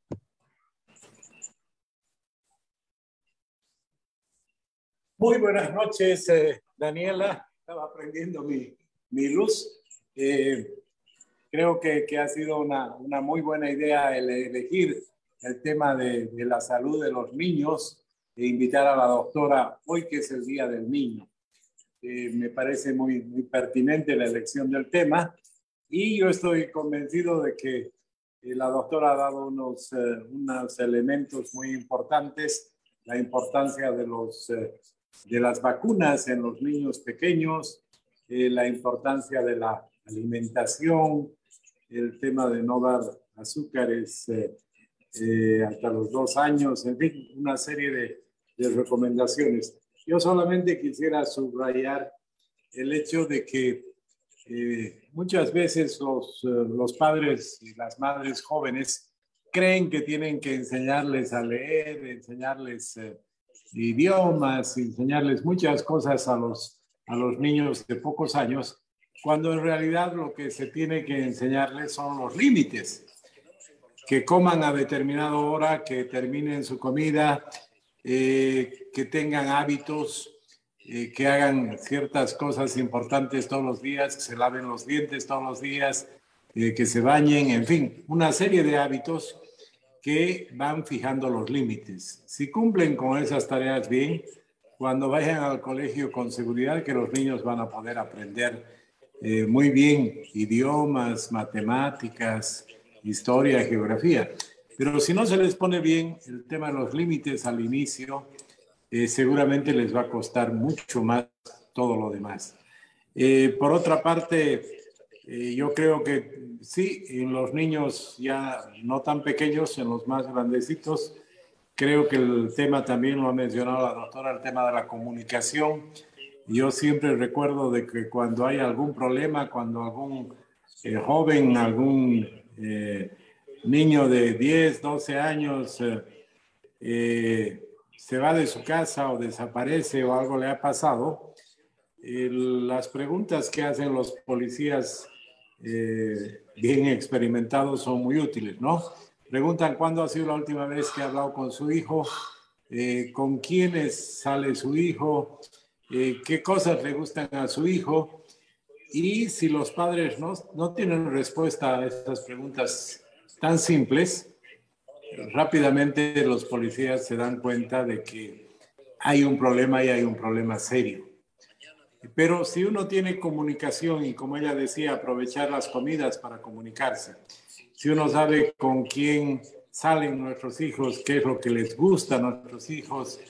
Muy buenas noches, eh, Daniela. Estaba prendiendo mi, mi luz. Eh, creo que, que ha sido una, una, muy buena idea el elegir el tema de, de, la salud de los niños e invitar a la doctora hoy que es el Día del Niño. Eh, me parece muy, muy pertinente la elección del tema y yo estoy convencido de que eh, la doctora ha dado unos, eh, unos elementos muy importantes, la importancia de, los, eh, de las vacunas en los niños pequeños, eh, la importancia de la alimentación, el tema de no dar azúcares eh, eh, hasta los dos años, en fin, una serie de, recomendaciones. Yo solamente quisiera subrayar el hecho de que muchas veces los, los padres y las madres jóvenes creen que tienen que enseñarles a leer, enseñarles eh, idiomas, enseñarles muchas cosas a los, a los niños de pocos años, cuando en realidad lo que se tiene que enseñarles son los límites, que coman a determinada hora, que terminen su comida, eh, que tengan hábitos, eh, que hagan ciertas cosas importantes todos los días, que se laven los dientes todos los días, eh, que se bañen, en fin, una serie de hábitos que van fijando los límites. Si cumplen con esas tareas bien, cuando vayan al colegio con seguridad que los niños van a poder aprender eh, muy bien idiomas, matemáticas, historia, geografía. Pero si no se les pone bien el tema de los límites al inicio, eh, seguramente les va a costar mucho más todo lo demás. Eh, por otra parte, eh, yo creo que sí, en los niños ya no tan pequeños, en los más grandecitos, creo que el tema también lo ha mencionado la doctora, el tema de la comunicación. Yo siempre recuerdo de que cuando hay algún problema, cuando algún eh, joven, algún eh, niño de 10, 12 años eh, se va de su casa o desaparece o algo le ha pasado, las preguntas que hacen los policías eh, bien experimentados son muy útiles, ¿no? Preguntan cuándo ha sido la última vez que ha hablado con su hijo, eh, con quiénes sale su hijo, eh, qué cosas le gustan a su hijo. Y si los padres no, no tienen respuesta a estas preguntas tan simples, rápidamente los policías se dan cuenta de que hay un problema y hay un problema serio. Pero si uno tiene comunicación y como ella decía, aprovechar las comidas para comunicarse, si uno sabe con quién salen nuestros hijos, qué es lo que les gusta a nuestros hijos,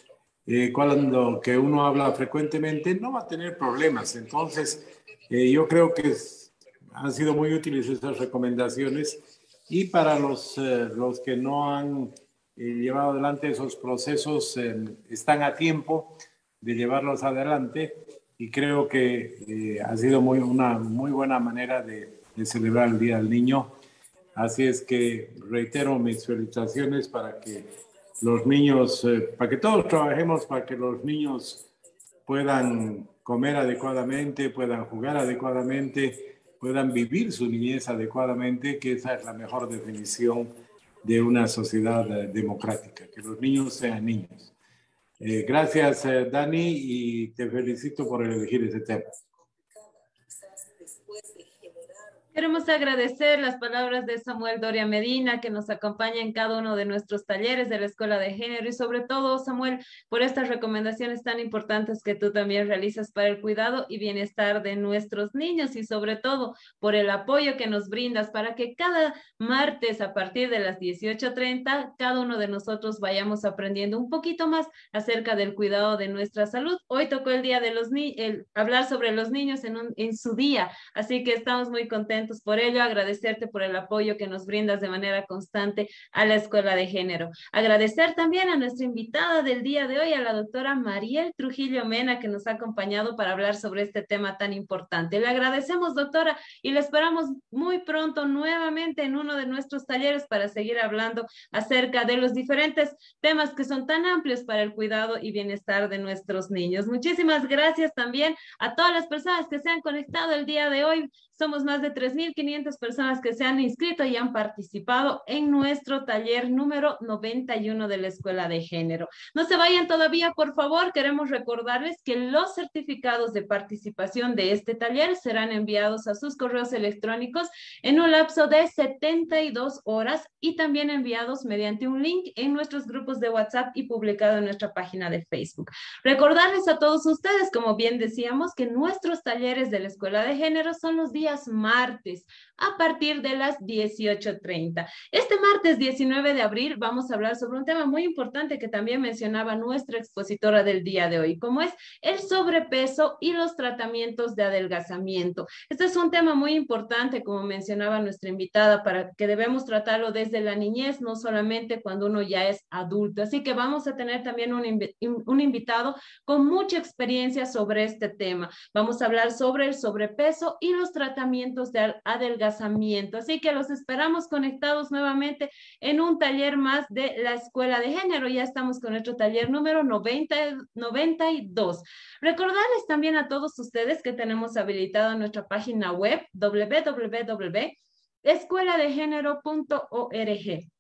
eh, cuando que uno habla frecuentemente, no va a tener problemas. Entonces, eh, yo creo que es, han sido muy útiles estas recomendaciones y para los, eh, los que no han eh, llevado adelante esos procesos, eh, están a tiempo de llevarlos adelante y creo que eh, ha sido muy, una muy buena manera de, celebrar el Día del Niño. Así es que reitero mis felicitaciones para que los niños, eh, para que todos trabajemos para que los niños puedan comer adecuadamente, puedan jugar adecuadamente, puedan vivir su niñez adecuadamente, que esa es la mejor definición de una sociedad eh, democrática, que los niños sean niños. Eh, gracias, eh, Dani, y te felicito por elegir ese tema. Queremos agradecer las palabras de Samuel Doria Medina, que nos acompaña en cada uno de nuestros talleres de la Escuela de Género y sobre todo, Samuel, por estas recomendaciones tan importantes que tú también realizas para el cuidado y bienestar de nuestros niños y sobre todo por el apoyo que nos brindas para que cada martes a partir de las 18.30 cada uno de nosotros vayamos aprendiendo un poquito más acerca del cuidado de nuestra salud. Hoy tocó el día de los niños, hablar sobre los niños en, en su día, así que estamos muy contentos por ello, agradecerte por el apoyo que nos brindas de manera constante a la Escuela de Género. Agradecer también a nuestra invitada del día de hoy, a la doctora Mariel Trujillo Mena, que nos ha acompañado para hablar sobre este tema tan importante. Le agradecemos, doctora, y le esperamos muy pronto nuevamente en uno de nuestros talleres para seguir hablando acerca de los diferentes temas que son tan amplios para el cuidado y bienestar de nuestros niños. Muchísimas gracias también a todas las personas que se han conectado el día de hoy. Somos más de 3.000 3.500 personas que se han inscrito y han participado en nuestro taller número 91 de la Escuela de Género. No se vayan todavía, por favor. Queremos recordarles que los certificados de participación de este taller serán enviados a sus correos electrónicos en un lapso de 72 horas y también enviados mediante un link en nuestros grupos de WhatsApp y publicado en nuestra página de Facebook. Recordarles a todos ustedes, como bien decíamos, que nuestros talleres de la Escuela de Género son los días martes this a partir de las 18.30. Este martes 19 de abril vamos a hablar sobre un tema muy importante que también mencionaba nuestra expositora del día de hoy, como es el sobrepeso y los tratamientos de adelgazamiento. Este es un tema muy importante, como mencionaba nuestra invitada, para que debemos tratarlo desde la niñez, no solamente cuando uno ya es adulto. Así que vamos a tener también un, un invitado con mucha experiencia sobre este tema. Vamos a hablar sobre el sobrepeso y los tratamientos de adelgazamiento Así que los esperamos conectados nuevamente en un taller más de la Escuela de Género. Ya estamos con nuestro taller número 90, 92. Recordarles también a todos ustedes que tenemos habilitada nuestra página web www.escueladegénero.org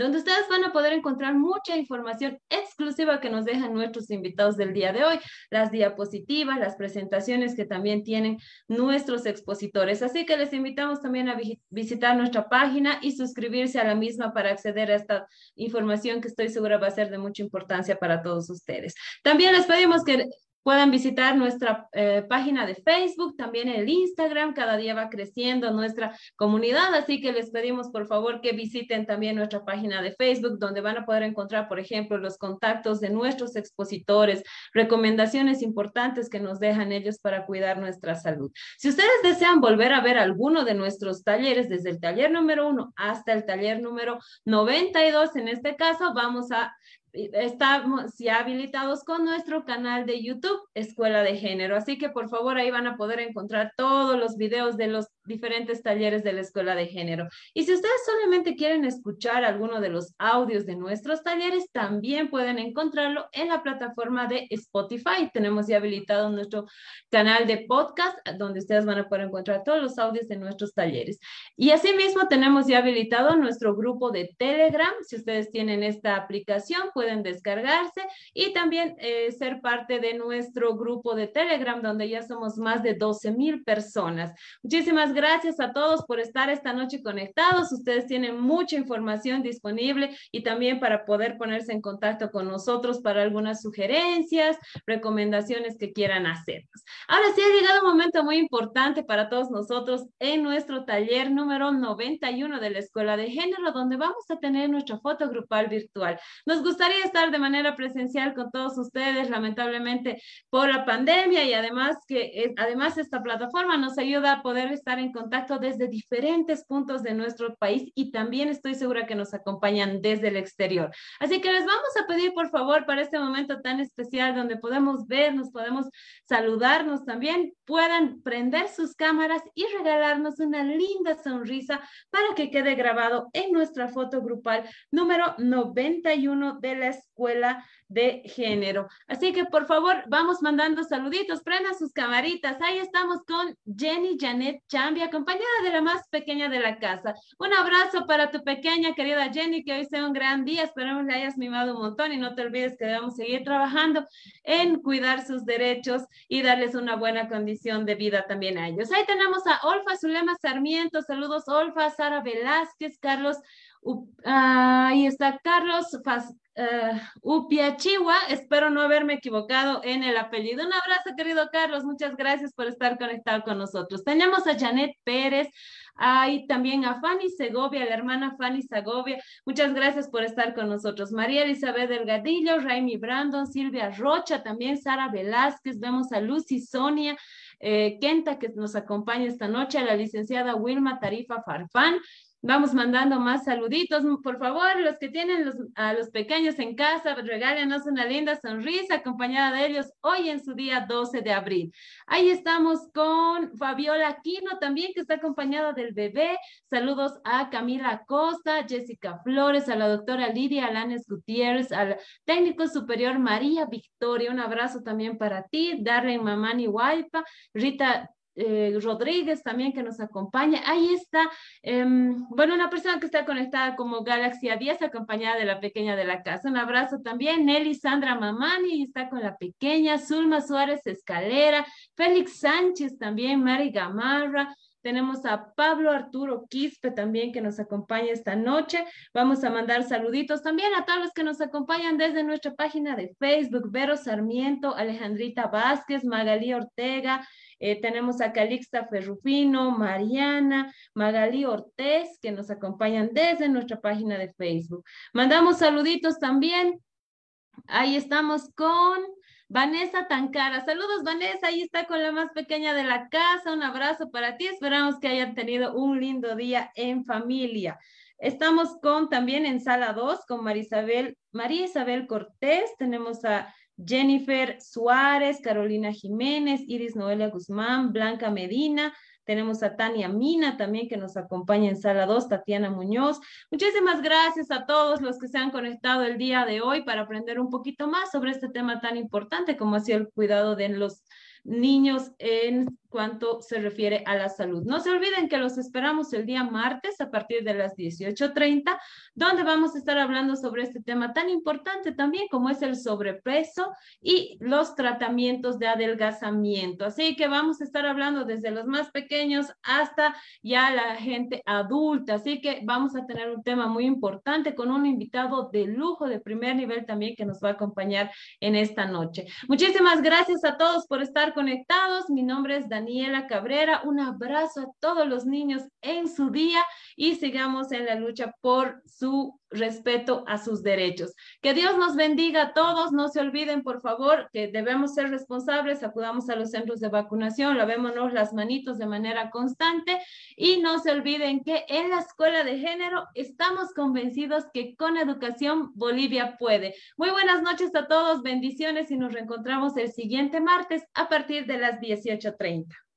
donde ustedes van a poder encontrar mucha información exclusiva que nos dejan nuestros invitados del día de hoy, las diapositivas, las presentaciones que también tienen nuestros expositores. Así que les invitamos también a visitar nuestra página y suscribirse a la misma para acceder a esta información que estoy segura va a ser de mucha importancia para todos ustedes. También les pedimos que Puedan visitar nuestra eh, página de Facebook, también el Instagram, cada día va creciendo nuestra comunidad, así que les pedimos por favor que visiten también nuestra página de Facebook, donde van a poder encontrar, por ejemplo, los contactos de nuestros expositores, recomendaciones importantes que nos dejan ellos para cuidar nuestra salud. Si ustedes desean volver a ver alguno de nuestros talleres, desde el taller número uno hasta el taller número 92, en este caso, vamos a estamos ya habilitados con nuestro canal de YouTube, Escuela de Género. Así que por favor ahí van a poder encontrar todos los videos de los diferentes talleres de la Escuela de Género. Y si ustedes solamente quieren escuchar alguno de los audios de nuestros talleres, también pueden encontrarlo en la plataforma de Spotify. Tenemos ya habilitado nuestro canal de podcast, donde ustedes van a poder encontrar todos los audios de nuestros talleres. Y asimismo tenemos ya habilitado nuestro grupo de Telegram. Si ustedes tienen esta aplicación, pueden descargarse y también eh, ser parte de nuestro grupo de Telegram, donde ya somos más de 12 mil personas. Muchísimas gracias a todos por estar esta noche conectados. Ustedes tienen mucha información disponible y también para poder ponerse en contacto con nosotros para algunas sugerencias, recomendaciones que quieran hacernos. Ahora sí ha llegado un momento muy importante para todos nosotros en nuestro taller número 91 de la Escuela de Género, donde vamos a tener nuestra foto grupal virtual. Nos gustaría estar de manera presencial con todos ustedes, lamentablemente por la pandemia y además que eh, además esta plataforma nos ayuda a poder estar en contacto desde diferentes puntos de nuestro país y también estoy segura que nos acompañan desde el exterior. Así que les vamos a pedir, por favor, para este momento tan especial donde podemos vernos, podemos saludarnos también, puedan prender sus cámaras y regalarnos una linda sonrisa para que quede grabado en nuestra foto grupal número 91 de la escuela de género. Así que por favor, vamos mandando saluditos, prendan sus camaritas. Ahí estamos con Jenny Janet Chambi, acompañada de la más pequeña de la casa. Un abrazo para tu pequeña querida Jenny, que hoy sea un gran día. Esperemos que hayas mimado un montón y no te olvides que debemos seguir trabajando en cuidar sus derechos y darles una buena condición de vida también a ellos. Ahí tenemos a Olfa Zulema Sarmiento. Saludos, Olfa, Sara Velázquez, Carlos. ahí está Carlos uh, Upiachihua, espero no haberme equivocado en el apellido. Un abrazo, querido Carlos, muchas gracias por estar conectado con nosotros. Tenemos a Janet Pérez, hay también a Fanny Segovia, la hermana Fanny Segovia, muchas gracias por estar con nosotros. María Elizabeth Delgadillo, Raimi Brandon, Silvia Rocha, también Sara Velázquez, vemos a Lucy Sonia, eh, Kenta que nos acompaña esta noche, a la licenciada Wilma Tarifa Farfán, Vamos mandando más saluditos. Por favor, los que tienen a los pequeños en casa, regálenos una linda sonrisa acompañada de ellos hoy en su día 12 de abril. Ahí estamos con Fabiola Aquino también, que está acompañada del bebé. Saludos a Camila Costa, Jessica Flores, a la doctora Lidia Alanes Gutiérrez, al técnico superior María Victoria. Un abrazo también para ti, Darren Mamani Waipa, Rita eh, Rodríguez también que nos acompaña. Ahí está, em, bueno, una persona que está conectada como Galaxy A10, acompañada de la pequeña de la casa. Un abrazo también. Nelly Sandra Mamani está con la pequeña. Zulma Suárez Escalera. Félix Sánchez también. Mari Gamarra. Tenemos a Pablo Arturo Quispe también que nos acompaña esta noche. Vamos a mandar saluditos también a todos los que nos acompañan desde nuestra página de Facebook, Vero Sarmiento, Alejandrita Vázquez, Magalí Ortega, eh, tenemos a Calixta Ferrufino, Mariana, Magalí Ortez, que nos acompañan desde nuestra página de Facebook. Mandamos saluditos también. Ahí estamos con Vanessa Tancara. Saludos, Vanessa. Ahí está con la más pequeña de la casa. Un abrazo para ti. Esperamos que hayan tenido un lindo día en familia. Estamos con también en sala 2 con Marisabel, María Isabel Cortés. Tenemos a Jennifer Suárez, Carolina Jiménez, Iris Noelia Guzmán, Blanca Medina, tenemos a Tania Mina también que nos acompaña en sala 2, Tatiana Muñoz. Muchísimas gracias a todos los que se han conectado el día de hoy para aprender un poquito más sobre este tema tan importante como ha sido el cuidado de los niños en cuanto se refiere a la salud. No se olviden que los esperamos el día martes a partir de las 18.30, donde vamos a estar hablando sobre este tema tan importante también como es el sobrepeso y los tratamientos de adelgazamiento. Así que vamos a estar hablando desde los más pequeños hasta ya la gente adulta. Así que vamos a tener un tema muy importante con un invitado de lujo de primer nivel también que nos va a acompañar en esta noche. Muchísimas gracias a todos por estar conectados. Mi nombre es Daniela Daniela Cabrera. Un abrazo a todos los niños en su día y sigamos en la lucha por su respeto a sus derechos. Que Dios nos bendiga a todos. No se olviden, por favor, que debemos ser responsables. Acudamos a los centros de vacunación, lavémonos las manitos de manera constante y no se olviden que en la escuela de género estamos convencidos que con educación Bolivia puede. Muy buenas noches a todos, bendiciones y nos reencontramos el siguiente martes a partir de las 18.30.